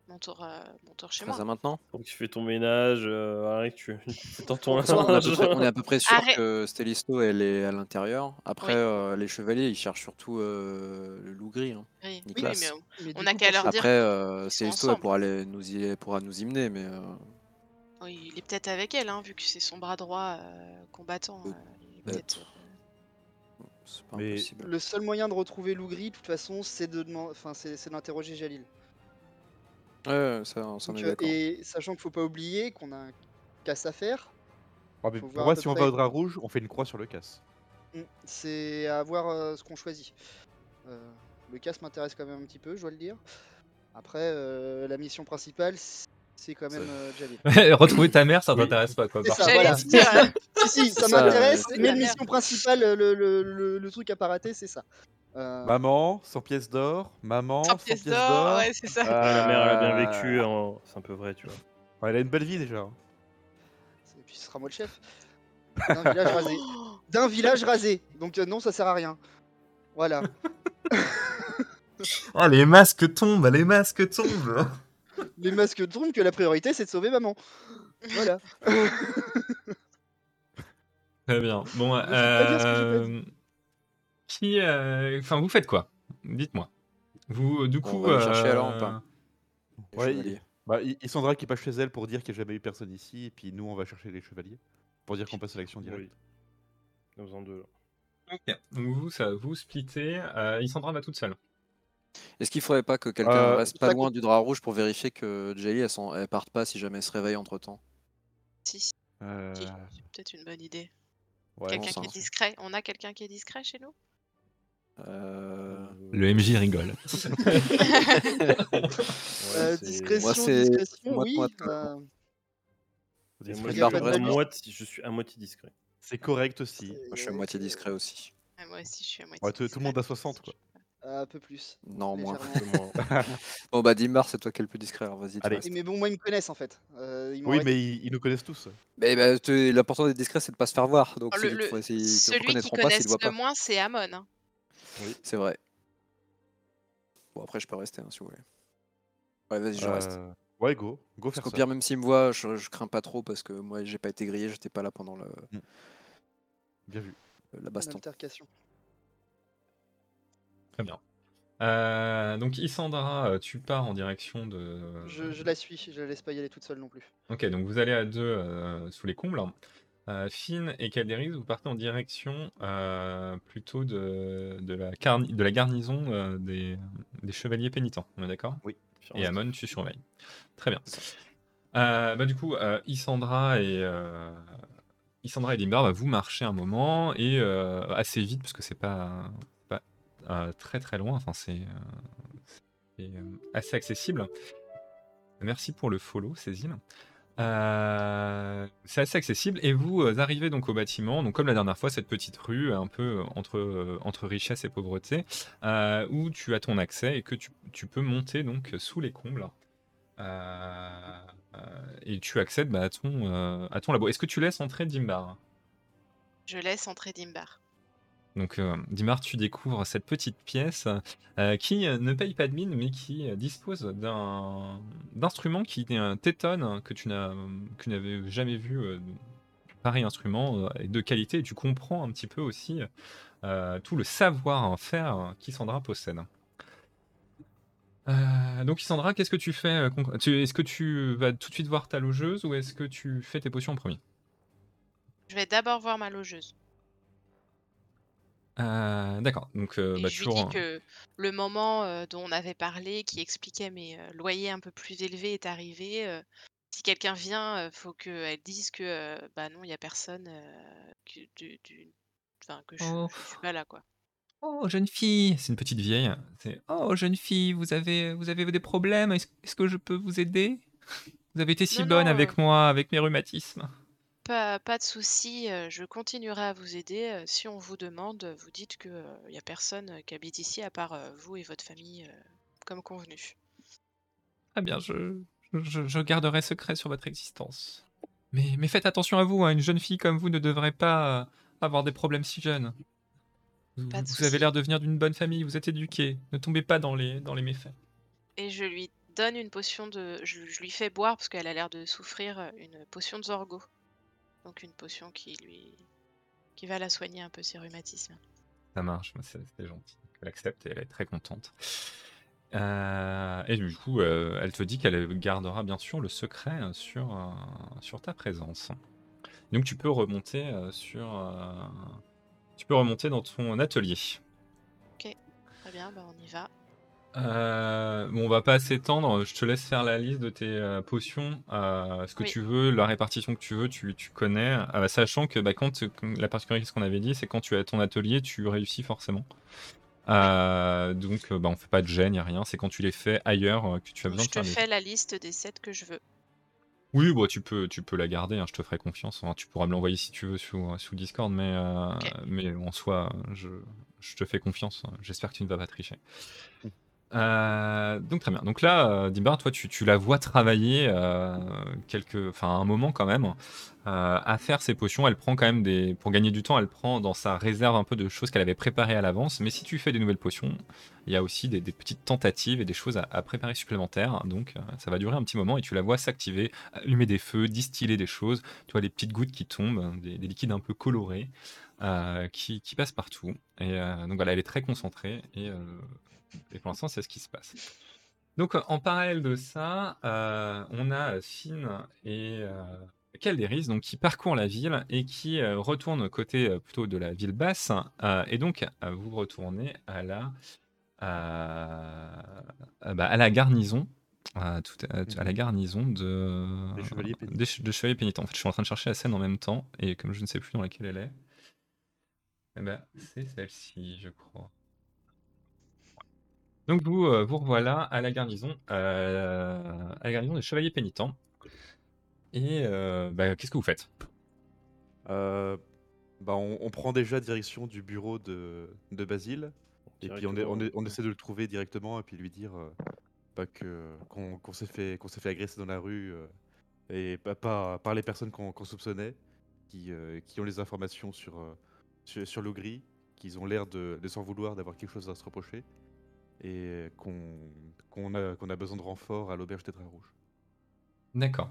mon, tour, euh, mon tour chez Fais moi. ça maintenant Donc tu fais ton ménage, euh, Arrête, tu tu ton on, est à peu près, on est à peu près sûr Arrête. que Stelisto elle est à l'intérieur. Après, Oui. euh, les chevaliers ils cherchent surtout euh, le loup gris. hein. Oui, oui, Nicolas. mais on- Mais on coup, qu'à leur dire Après, euh, sont Stelisto elle ensemble. pourra, aller nous y, elle pourra nous y mener, mais euh, oui, il est peut-être avec elle, hein, vu que c'est son bras droit euh, combattant. Peut- euh, il est peut-être. peut-être, euh, c'est pas Mais- impossible. Le seul moyen de retrouver Lougri, de toute façon, c'est de enfin, c'est c'est d'interroger Jalil. Ouais, ouais, ça, on s'en Donc, est euh, d'accord. et sachant qu'il faut pas oublier qu'on a un casse à faire, Ah, mais pour moi, si on près. va au drap rouge, on fait une croix sur le casse. mm, c'est à voir euh, ce qu'on choisit. Euh, le casse m'intéresse quand même un petit peu, je dois le dire. Après, euh, la mission principale, c'est quand même euh. Retrouver ta mère, ça Oui. t'intéresse pas, quoi. Ça, voilà. euh, si, si, ça m'intéresse, mais la la merde. mission principale, le, le- le- le truc à pas rater, c'est ça. Euh, Maman, 100 pièces d'or. Maman, 100 100 pièces d'or. ouais, c'est ça. La mère, elle a bien vécu, Euh, hein, c'est un peu vrai, tu vois. ouais, elle a une belle vie déjà. hein. Et puis ce sera moi le chef. D'un village rasé. D'un village rasé. Donc euh, non, ça sert à rien. Voilà. Ah, les masques tombent, les masques tombent. Les masques tournent que la priorité, c'est de sauver maman. Voilà. Très bien. Bon, euh... qui, euh, enfin, vous faites quoi? Dites-moi. Vous, du On coup, va les chercher euh, pas Les Ouais, chevaliers. Bah, I- Isandra qui passe chez elle pour dire qu'il n'y a jamais eu personne ici, et puis nous on va chercher les chevaliers pour dire qu'on passe à l'action directe. Oui. Nous en deux, là. Ok. Donc vous, ça, vous splittez. Euh, Isandra va toute seule. Est-ce qu'il faudrait pas que quelqu'un Euh, reste pas ça loin du drap rouge pour vérifier que Jelly elle, s'en- elle parte pas si jamais elle se réveille entre temps Si, si, Euh, c'est peut-être une bonne idée. ouais, quelqu'un bon qui est discret. On a quelqu'un qui est discret chez nous? Euh, Le MJ rigole. Ouais, Euh, c'est- discrétion, Moi, c'est- discrétion, moi, oui. moi, Et Discrétion. moi, Il je y a suis pas de à valise. moitié- je suis à moitié discret. C'est correct aussi. C'est- Moi, je suis à moitié c'est- discret aussi. Ouais, moi aussi, je suis à moitié. Ouais, tout, tout le monde a discrète. 60 quoi. Un peu plus. Non, moins. légèrement. Bon, bah, Dimar, c'est toi qui es le plus discret. alors Vas-y, tu Allez. restes. Oui, mais bon, moi, ils me connaissent en fait. Euh, ils Oui, arrêté. mais ils, ils nous connaissent tous. Mais bah, tu- l'important d'être discret, c'est de pas se faire voir. Donc, s'ils le- te le- font- s'ils te Celui qui reconnaîtront pas, s'ils connaissent te voient le pas. moins, c'est Amon. hein. C'est vrai. Bon, après, je peux rester hein, si vous voulez. Ouais, vas-y, je reste. Euh, Ouais, go. Go Parce qu'au ça. pire, même s'ils me voient, je, je crains pas trop parce que moi, j'ai pas été grillé, j'étais pas là pendant le, Bien vu. la Une baston. altercation. Très bien. Euh, donc Isandra, euh, tu pars en direction de. Je, je la suis, je la laisse pas y aller toute seule non plus. Ok, donc vous allez à deux euh, sous les combles. Euh, Finn et Calderis, vous partez en direction euh, plutôt de, de, la, carni- de la garnison euh, des, des chevaliers pénitents. On est d'accord? Et Amon, tu surveilles. Très bien. Euh, bah, du coup, euh, Isandra et euh, Isandra et Dimbar, bah, vous marchez un moment et euh, assez vite parce que c'est pas, pas très très loin. Enfin, c'est euh, euh, assez accessible. Merci pour le follow. Euh, c'est assez accessible et vous euh, arrivez donc au bâtiment, donc comme la dernière fois, cette petite rue un peu euh, entre, euh, entre richesse et pauvreté, euh, où tu as ton accès et que tu, tu peux monter donc sous les combles. Euh, euh, et tu accèdes bah, à, ton, euh, à ton labo. Est-ce que tu laisses entrer Dimbar? Je laisse entrer Dimbar. Donc, euh, Dimar, tu découvres cette petite pièce euh, qui euh, ne paye pas de mine, mais qui dispose d'un d'instrument qui t'étonne, que tu n'as que tu n'avais jamais vu pareil instrument de qualité. Tu comprends un petit peu aussi tout le savoir-faire qu'Isandra possède. Donc, Isandra, qu'est-ce que tu fais Est-ce que tu vas tout de suite voir ta logeuse ou est-ce que tu fais tes potions en premier? Je vais d'abord voir ma logeuse. Euh, D'accord, donc euh, Et bah, je lui toujours. dis que le moment euh, dont on avait parlé, qui expliquait mes euh, loyers un peu plus élevés, est arrivé. euh, si quelqu'un vient, euh, faut qu'elle dise que euh, bah non, il n'y a personne, euh, que, du, du- enfin, que je, Oh. je suis pas là, quoi. Oh, jeune fille, c'est une petite vieille. C'est Oh, jeune fille, vous avez, vous avez des problèmes Est-ce est-ce que je peux vous aider? Vous avez été si Non, bonne non, avec moi, avec mes rhumatismes. Pas, pas de souci, euh, je continuerai à vous aider. euh, Si on vous demande, vous dites qu'il n'y a personne euh, qui habite ici à part euh, vous et votre famille, euh, comme convenu. Très bien, je, je, je garderai secret sur votre existence. Mais, mais faites attention à vous, hein, une jeune fille comme vous ne devrait pas euh, avoir des problèmes si jeunes. Vous, Pas de vous avez souci. l'air de venir d'une bonne famille, vous êtes éduquée. Ne tombez pas dans les, dans les méfaits. Et je lui donne une potion de. Je, je lui fais boire, parce qu'elle a l'air de souffrir, euh, une potion de Zorgo. Donc une potion qui lui. qui va la soigner un peu ses rhumatismes. Ça marche, c'est gentil. Elle accepte et elle est très contente. Euh, et du coup, euh, elle te dit qu'elle gardera bien sûr le secret euh, sur, euh, sur ta présence. Donc tu peux remonter sur, tu peux remonter dans ton atelier. Très bien, bah on y va. Euh, bon, on va pas s'étendre. Je te laisse faire la liste de tes euh, potions, euh, ce que Oui. tu veux, la répartition que tu veux, tu, tu connais. Euh, sachant que bah, quand la particularité ce qu'on avait dit, c'est quand tu es à ton atelier, tu réussis forcément. Euh, donc, bah, on fait pas de gêne, y a rien. C'est quand tu les fais ailleurs euh, que tu as besoin Je de faire te les- fais la liste des sets que je veux. Oui, bon, tu peux, tu peux la garder. hein, je te ferai confiance. hein, tu pourras me l'envoyer si tu veux sous, sous Discord, mais, euh, mais en soi, je, je te fais confiance. J'espère que tu ne vas pas tricher. Euh, donc très bien. Donc là, euh, Dimbar, toi, tu, la vois travailler euh, quelques, un moment quand même euh, à faire ses potions. Elle prend quand même des, pour gagner du temps, elle prend dans sa réserve un peu de choses qu'elle avait préparées à l'avance. Mais si tu fais des nouvelles potions, il y a aussi des, des petites tentatives et des choses à, préparer supplémentaires. Donc euh, ça va durer un petit moment et tu la vois s'activer, allumer des feux, distiller des choses. Tu vois les petites gouttes qui tombent, des, des liquides un peu colorés qui, passent partout. Et donc voilà, elle est très concentrée et pour l'instant, c'est ce qui se passe. Donc, en parallèle de ça, euh, on a Finn et euh, Calderis donc, qui parcourent la ville et qui euh, retournent côté plutôt de la ville basse. et donc, vous retournez à la, bah, à la garnison. À, tout- à- à la garnison de, Des chevaliers pénitents. des ch- de chevaliers pénitents. En fait, je suis en train de chercher la scène en même temps, et comme je ne sais plus dans laquelle elle est, eh ben, c'est celle-ci, je crois. Donc vous, euh, vous revoilà à la garnison, euh, à la garnison des chevaliers pénitents. Et euh, bah, qu'est-ce que vous faites? Euh, bah, on, on prend déjà direction du bureau de, de Basile. Et puis on, est- on, est- on essaie de le trouver directement et puis lui dire euh, bah, que qu'on qu'on s'est fait qu'on s'est fait agresser dans la rue euh, et pas par, par les personnes qu'on qu'on soupçonnait, qui, euh, qui ont les informations sur euh, sur, sur l'Ogri, qu'ils ont l'air de, de s'en vouloir d'avoir quelque chose à se reprocher et qu'on qu'on a besoin de renfort à l'auberge des Draps Rouges. D'accord.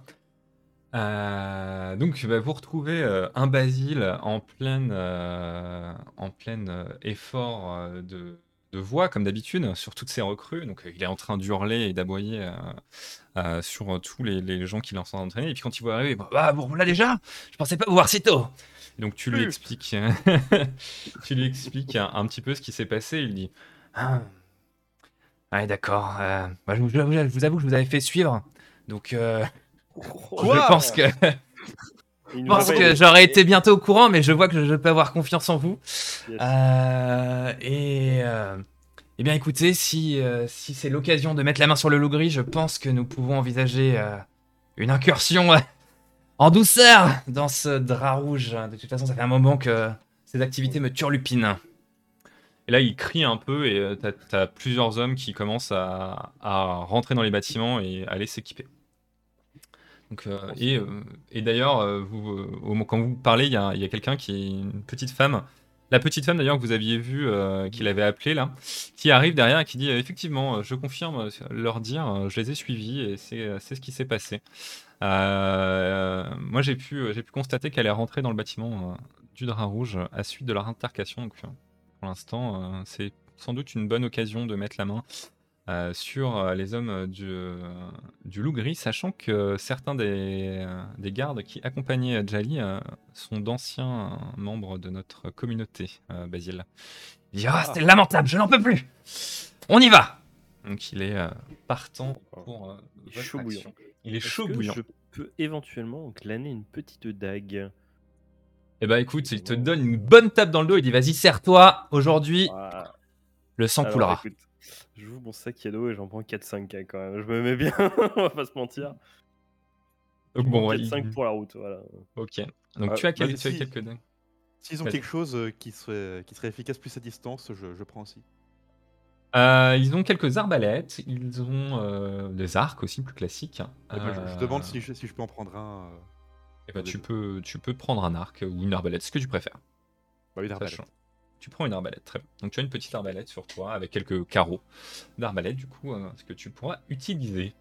Euh, donc, bah, vous retrouvez euh, un Basile en plein, euh, en plein euh, effort euh, de, de voix, comme d'habitude, sur toutes ses recrues. Donc, euh, il est en train d'hurler et d'aboyer euh, euh, sur tous les, les gens qu'il est en train d'entraîner. Et puis, quand il voit arriver, il dit, bah, vous là déjà Je pensais pas vous voir si tôt Donc, tu lui expliques, tu lui expliques un, un petit peu ce qui s'est passé. Il dit Ah, ouais, d'accord. euh, bah, je, vous, je vous avoue que je vous avais fait suivre. Donc, euh, je pense que. Je pense que j'aurais été bientôt au courant, mais je vois que je, peux avoir confiance en vous. Yes. Euh, et euh, eh bien, écoutez, si, euh, si c'est l'occasion de mettre la main sur le loup gris, je pense que nous pouvons envisager euh, une incursion euh, en douceur dans ce drap rouge. De toute façon, ça fait un moment que ces activités me turlupinent. Et là, il crie un peu et euh, t'as t'as plusieurs hommes qui commencent à, à rentrer dans les bâtiments et aller s'équiper. Donc, euh, et euh, et d'ailleurs, quand vous parlez, il y a, quelqu'un qui est une petite femme. La petite femme d'ailleurs que vous aviez vue, euh, qu'il avait appelée là, qui arrive derrière et qui dit effectivement, je confirme leur dire, je les ai suivis et c'est ce qui s'est passé. Moi j'ai pu, pu constater qu'elle est rentrée dans le bâtiment du drap rouge à suite de leur intercation. Pour l'instant, euh, c'est sans doute une bonne occasion de mettre la main euh, sur euh, les hommes euh, du, du loup gris, sachant que certains des, des gardes qui accompagnaient Jali sont d'anciens membres de notre communauté, Basile. Il dit Ah, c'était lamentable, je n'en peux plus On y va Donc il est partant pour Il est votre chaud action. Il est Est-ce chaud que bouillant. Je peux éventuellement glaner une petite dague? Et bah écoute, il te donne une bonne tape dans le dos, il dit Vas-y, serre-toi, aujourd'hui, Voilà. le sang Alors, coulera. écoute, J'ouvre mon sac à dos et j'en prends 4-5 quand même. Je me mets bien, on va pas se mentir. Donc Je bon, prends ouais, 4-5 il- pour la route, voilà. ok. Donc Ah, tu as, quel- bah, tu as si. quelques dingues. S'ils ont quelque chose euh, qui serait, qui serait efficace plus à distance, je, je prends aussi. Euh, ils ont quelques arbalètes, ils ont euh, des arcs aussi plus classiques. Et moi, je, je Euh, demande si je, si je peux en prendre un. Euh, eh ben, des tu, peux, tu peux prendre un arc ou une arbalète, ce que tu préfères. Bah, une arbalète. Sachant. Tu prends une arbalète, très bien. Donc tu as une petite arbalète sur toi avec quelques carreaux d'arbalète, du coup, euh, ce que tu pourras utiliser.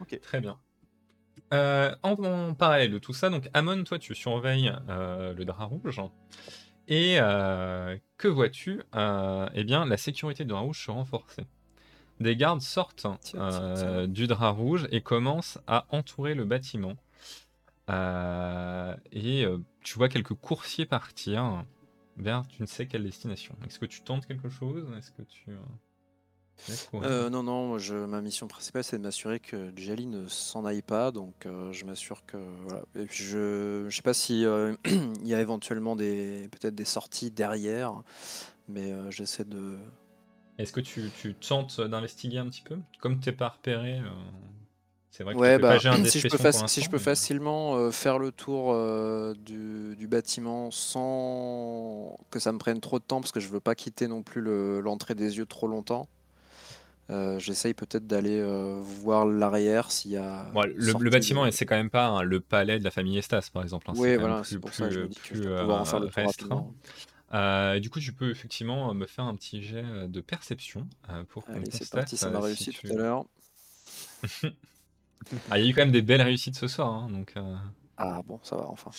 Ok. Très bien. Euh, en, en parallèle de tout ça, donc Amon, toi tu surveilles euh, le drap rouge. Et euh, que vois-tu Euh, Eh bien, la sécurité du drap rouge se renforcer. Des gardes sortent Tiens, euh, tiens, tiens. du drap rouge et commencent à entourer le bâtiment. Euh, et euh, tu vois quelques coursiers partir vers tu ne sais quelle destination. Est-ce que tu tentes quelque chose? Est-ce que tu... euh, non, non, je, ma mission principale c'est de m'assurer que Jali ne s'en aille pas, donc euh, je m'assure que voilà. Et puis je, je sais pas si euh, il y a éventuellement des peut-être des sorties derrière, mais j'essaie de. Est-ce que tu, tu tentes d'investiguer un petit peu? Comme tu n'es pas repéré, c'est vrai que Ouais, pas bah, si je peux, pour si je facilement euh, faire le tour euh, du, du bâtiment sans que ça me prenne trop de temps, parce que je veux pas quitter non plus le- l'entrée des yeux trop longtemps. euh, J'essaye peut-être d'aller voir l'arrière s'il y a. Bon, le, bâtiment, de- c'est quand même pas hein, le palais de la famille Estas, par exemple. hein, Oui, voilà, plus- c'est pour ça que je me plus- dis que je plus, dois pouvoir en faire le tour restreint. rapidement. Euh, et du coup, tu peux effectivement me faire un petit jet de perception euh, pour qu'on Allez, c'est parti, ça m'a si réussi tu- tout à l'heure. Ah, il y a eu quand même des belles réussites ce soir. hein, donc, euh. Ah bon, ça va enfin.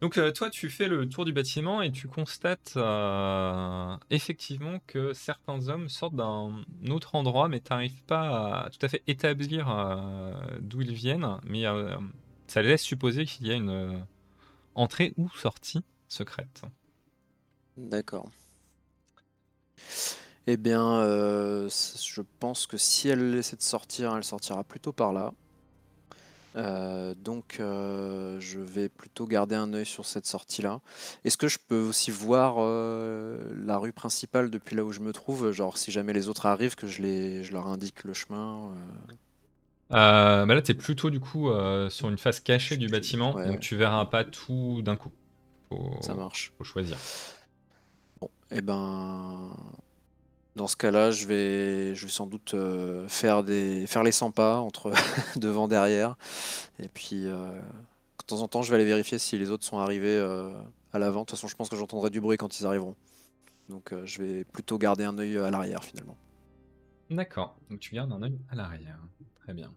donc euh, toi, tu fais le tour du bâtiment et tu constates euh, effectivement que certains hommes sortent d'un autre endroit, mais tu n'arrives pas à tout à fait établir euh, d'où ils viennent. Mais euh, ça laisse supposer qu'il y a une euh, entrée ou sortie secrète. D'accord. Eh bien, euh, c- je pense que si elle essaie de sortir, elle sortira plutôt par là. Euh, donc, euh, je vais plutôt garder un œil sur cette sortie-là. Est-ce que je peux aussi voir euh, la rue principale depuis là où je me trouve? Genre, si jamais les autres arrivent, que je, les, je leur indique le chemin. bah là, tu es plutôt du coup sur une face cachée du bâtiment, ouais. donc tu verras pas tout d'un coup. faut, Ça marche. faut choisir. Bon, et ben, dans ce cas-là, je vais, je vais sans doute euh, faire des, faire les 100 pas entre devant, derrière, et puis euh, de temps en temps, je vais aller vérifier si les autres sont arrivés euh, à l'avant. De toute façon, je pense que j'entendrai du bruit quand ils arriveront. Donc, je vais plutôt garder un œil à l'arrière finalement. D'accord. Donc tu gardes un œil à l'arrière. Très bien.